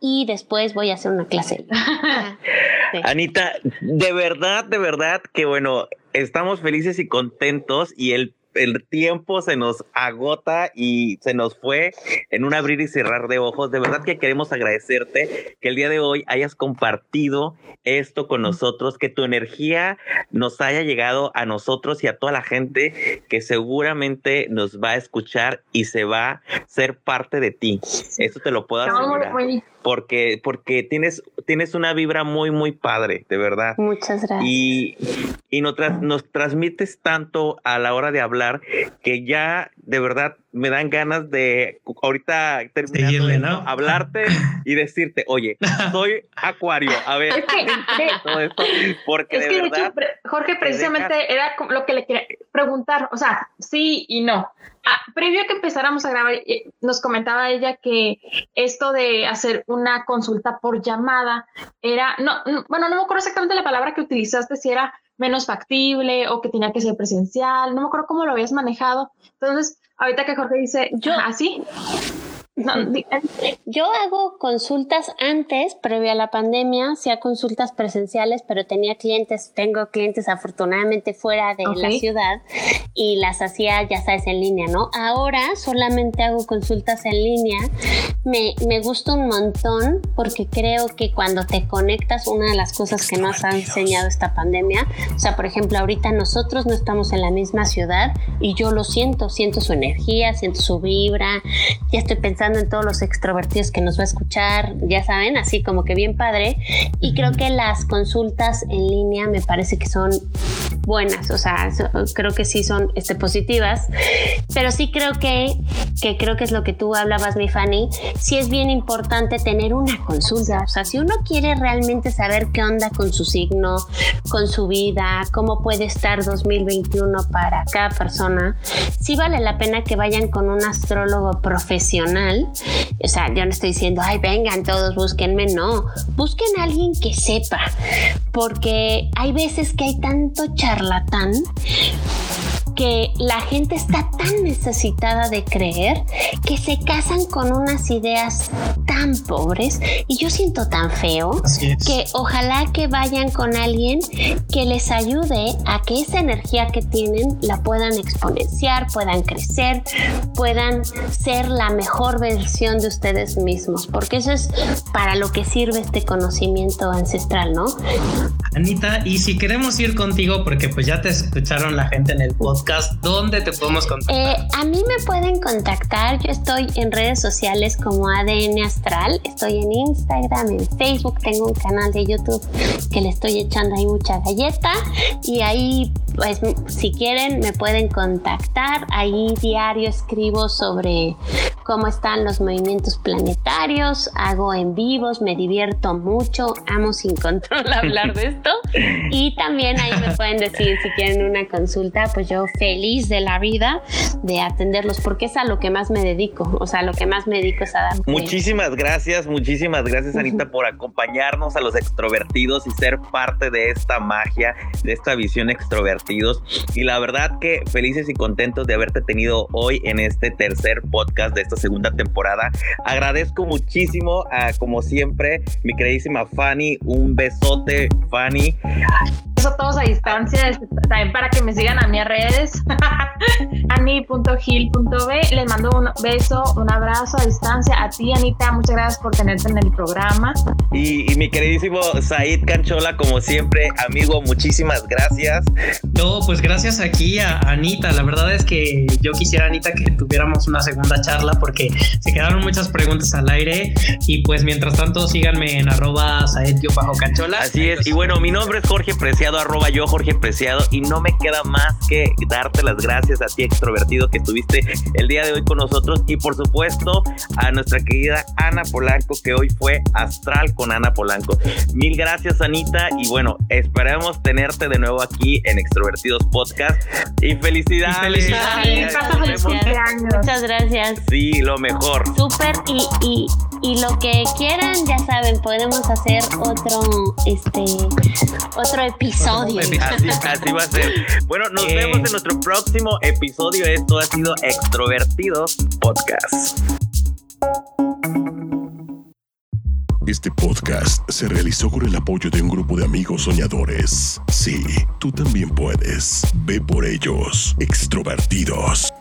y después voy a hacer una clase. Anita, de verdad, de verdad que bueno, estamos felices y contentos y el el tiempo se nos agota y se nos fue en un abrir y cerrar de ojos. De verdad que queremos agradecerte que el día de hoy hayas compartido esto con nosotros, que tu energía nos haya llegado a nosotros y a toda la gente que seguramente nos va a escuchar y se va a ser parte de ti. Eso te lo puedo asegurar porque, porque tienes, tienes una vibra muy, muy padre, de verdad. Muchas gracias. Y, y nos, nos transmites tanto a la hora de hablar que ya de verdad me dan ganas de ahorita terminar hablarte y decirte, oye, soy acuario, a ver, porque es que de hecho, Jorge, precisamente era lo que le quería preguntar, o sea, sí y no. Ah, previo a que empezáramos a grabar, eh, nos comentaba ella que esto de hacer una consulta por llamada era, no, bueno, no me acuerdo exactamente la palabra que utilizaste, si era menos factible o que tenía que ser presencial, no me acuerdo cómo lo habías manejado. Entonces, ahorita que Jorge dice, yo así. Yo hago consultas antes, previo a la pandemia, hacía consultas presenciales, pero tenía clientes, tengo clientes afortunadamente fuera de la ciudad y las hacía, ya sabes, en línea, ¿no? Ahora solamente hago consultas en línea. Me, me gusta un montón porque creo que cuando te conectas, una de las cosas que nos ha enseñado esta pandemia, o sea, por ejemplo, ahorita nosotros no estamos en la misma ciudad y yo lo siento, siento su energía, siento su vibra, ya estoy pensando en todos los extrovertidos que nos va a escuchar, ya saben, así como que bien padre. Y creo que las consultas en línea me parece que son buenas, o sea, creo que sí son este, positivas, pero sí creo que, que creo que es lo que tú hablabas, mi Fanny, sí es bien importante tener una consulta, o sea, si uno quiere realmente saber qué onda con su signo, con su vida, cómo puede estar 2021 para cada persona, sí vale la pena que vayan con un astrólogo profesional o sea, yo no estoy diciendo, ay, vengan todos, búsquenme, no. Busquen a alguien que sepa, porque hay veces que hay tanto charlatán que la gente está tan necesitada de creer que se casan con unas ideas tan pobres y yo siento tan feo que ojalá que vayan con alguien que les ayude a que esa energía que tienen la puedan exponenciar, puedan crecer, puedan ser la mejor versión de ustedes mismos, porque eso es para lo que sirve este conocimiento ancestral, ¿no? Anita, y si queremos ir contigo, porque pues ya te escucharon la gente en el podcast, ¿dónde te podemos contactar? Eh, a mí me pueden contactar, yo estoy en redes sociales como ADN Astral, estoy en Instagram, en Facebook, tengo un canal de YouTube que le estoy echando ahí mucha galleta y ahí pues si quieren me pueden contactar, ahí diario escribo sobre cómo están los movimientos planetarios, hago en vivos, me divierto mucho, amo sin control hablar de esto y también ahí me pueden decir si quieren una consulta, pues yo feliz de la vida de atenderlos, porque es a lo que más me dedico, o sea, lo que más me dedico es a dar. Muchísimas gracias, muchísimas gracias Anita por acompañarnos a los extrovertidos y ser parte de esta magia, de esta visión extrovertidos. Y la verdad que felices y contentos de haberte tenido hoy en este tercer podcast de esta segunda temporada. Agradezco muchísimo a, como siempre, mi queridísima Fanny, un besote, Fanny eso todos a distancia, también para que me sigan a mis redes, ani.gil.b. Les mando un beso, un abrazo a distancia. A ti, Anita, muchas gracias por tenerte en el programa. Y, mi queridísimo Said Canchola, como siempre, amigo, muchísimas gracias. No, pues gracias aquí a Anita. La verdad es que yo quisiera, Anita, que tuviéramos una segunda charla porque se quedaron muchas preguntas al aire. Y pues mientras tanto, síganme en arroba Said-Canchola. Así es. Y bueno, mi nombre es Jorge Preciado arroba yo Jorge Preciado y no me queda más que darte las gracias a ti extrovertido que estuviste el día de hoy con nosotros y por supuesto a nuestra querida Ana Polanco que hoy fue astral con Ana Polanco. Mil gracias Anita y bueno, esperemos tenerte de nuevo aquí en Extrovertidos Podcast y felicidades. Muchas gracias. Sí, lo mejor. Súper y, y, y lo que quieran, ya saben, podemos hacer otro, este, otro episodio Así, va a ser. Bueno, nos vemos en nuestro próximo episodio. Esto ha sido Extrovertidos Podcast. Este podcast se realizó con el apoyo de un grupo de amigos soñadores. Sí, tú también puedes. Ve por ellos, extrovertidos.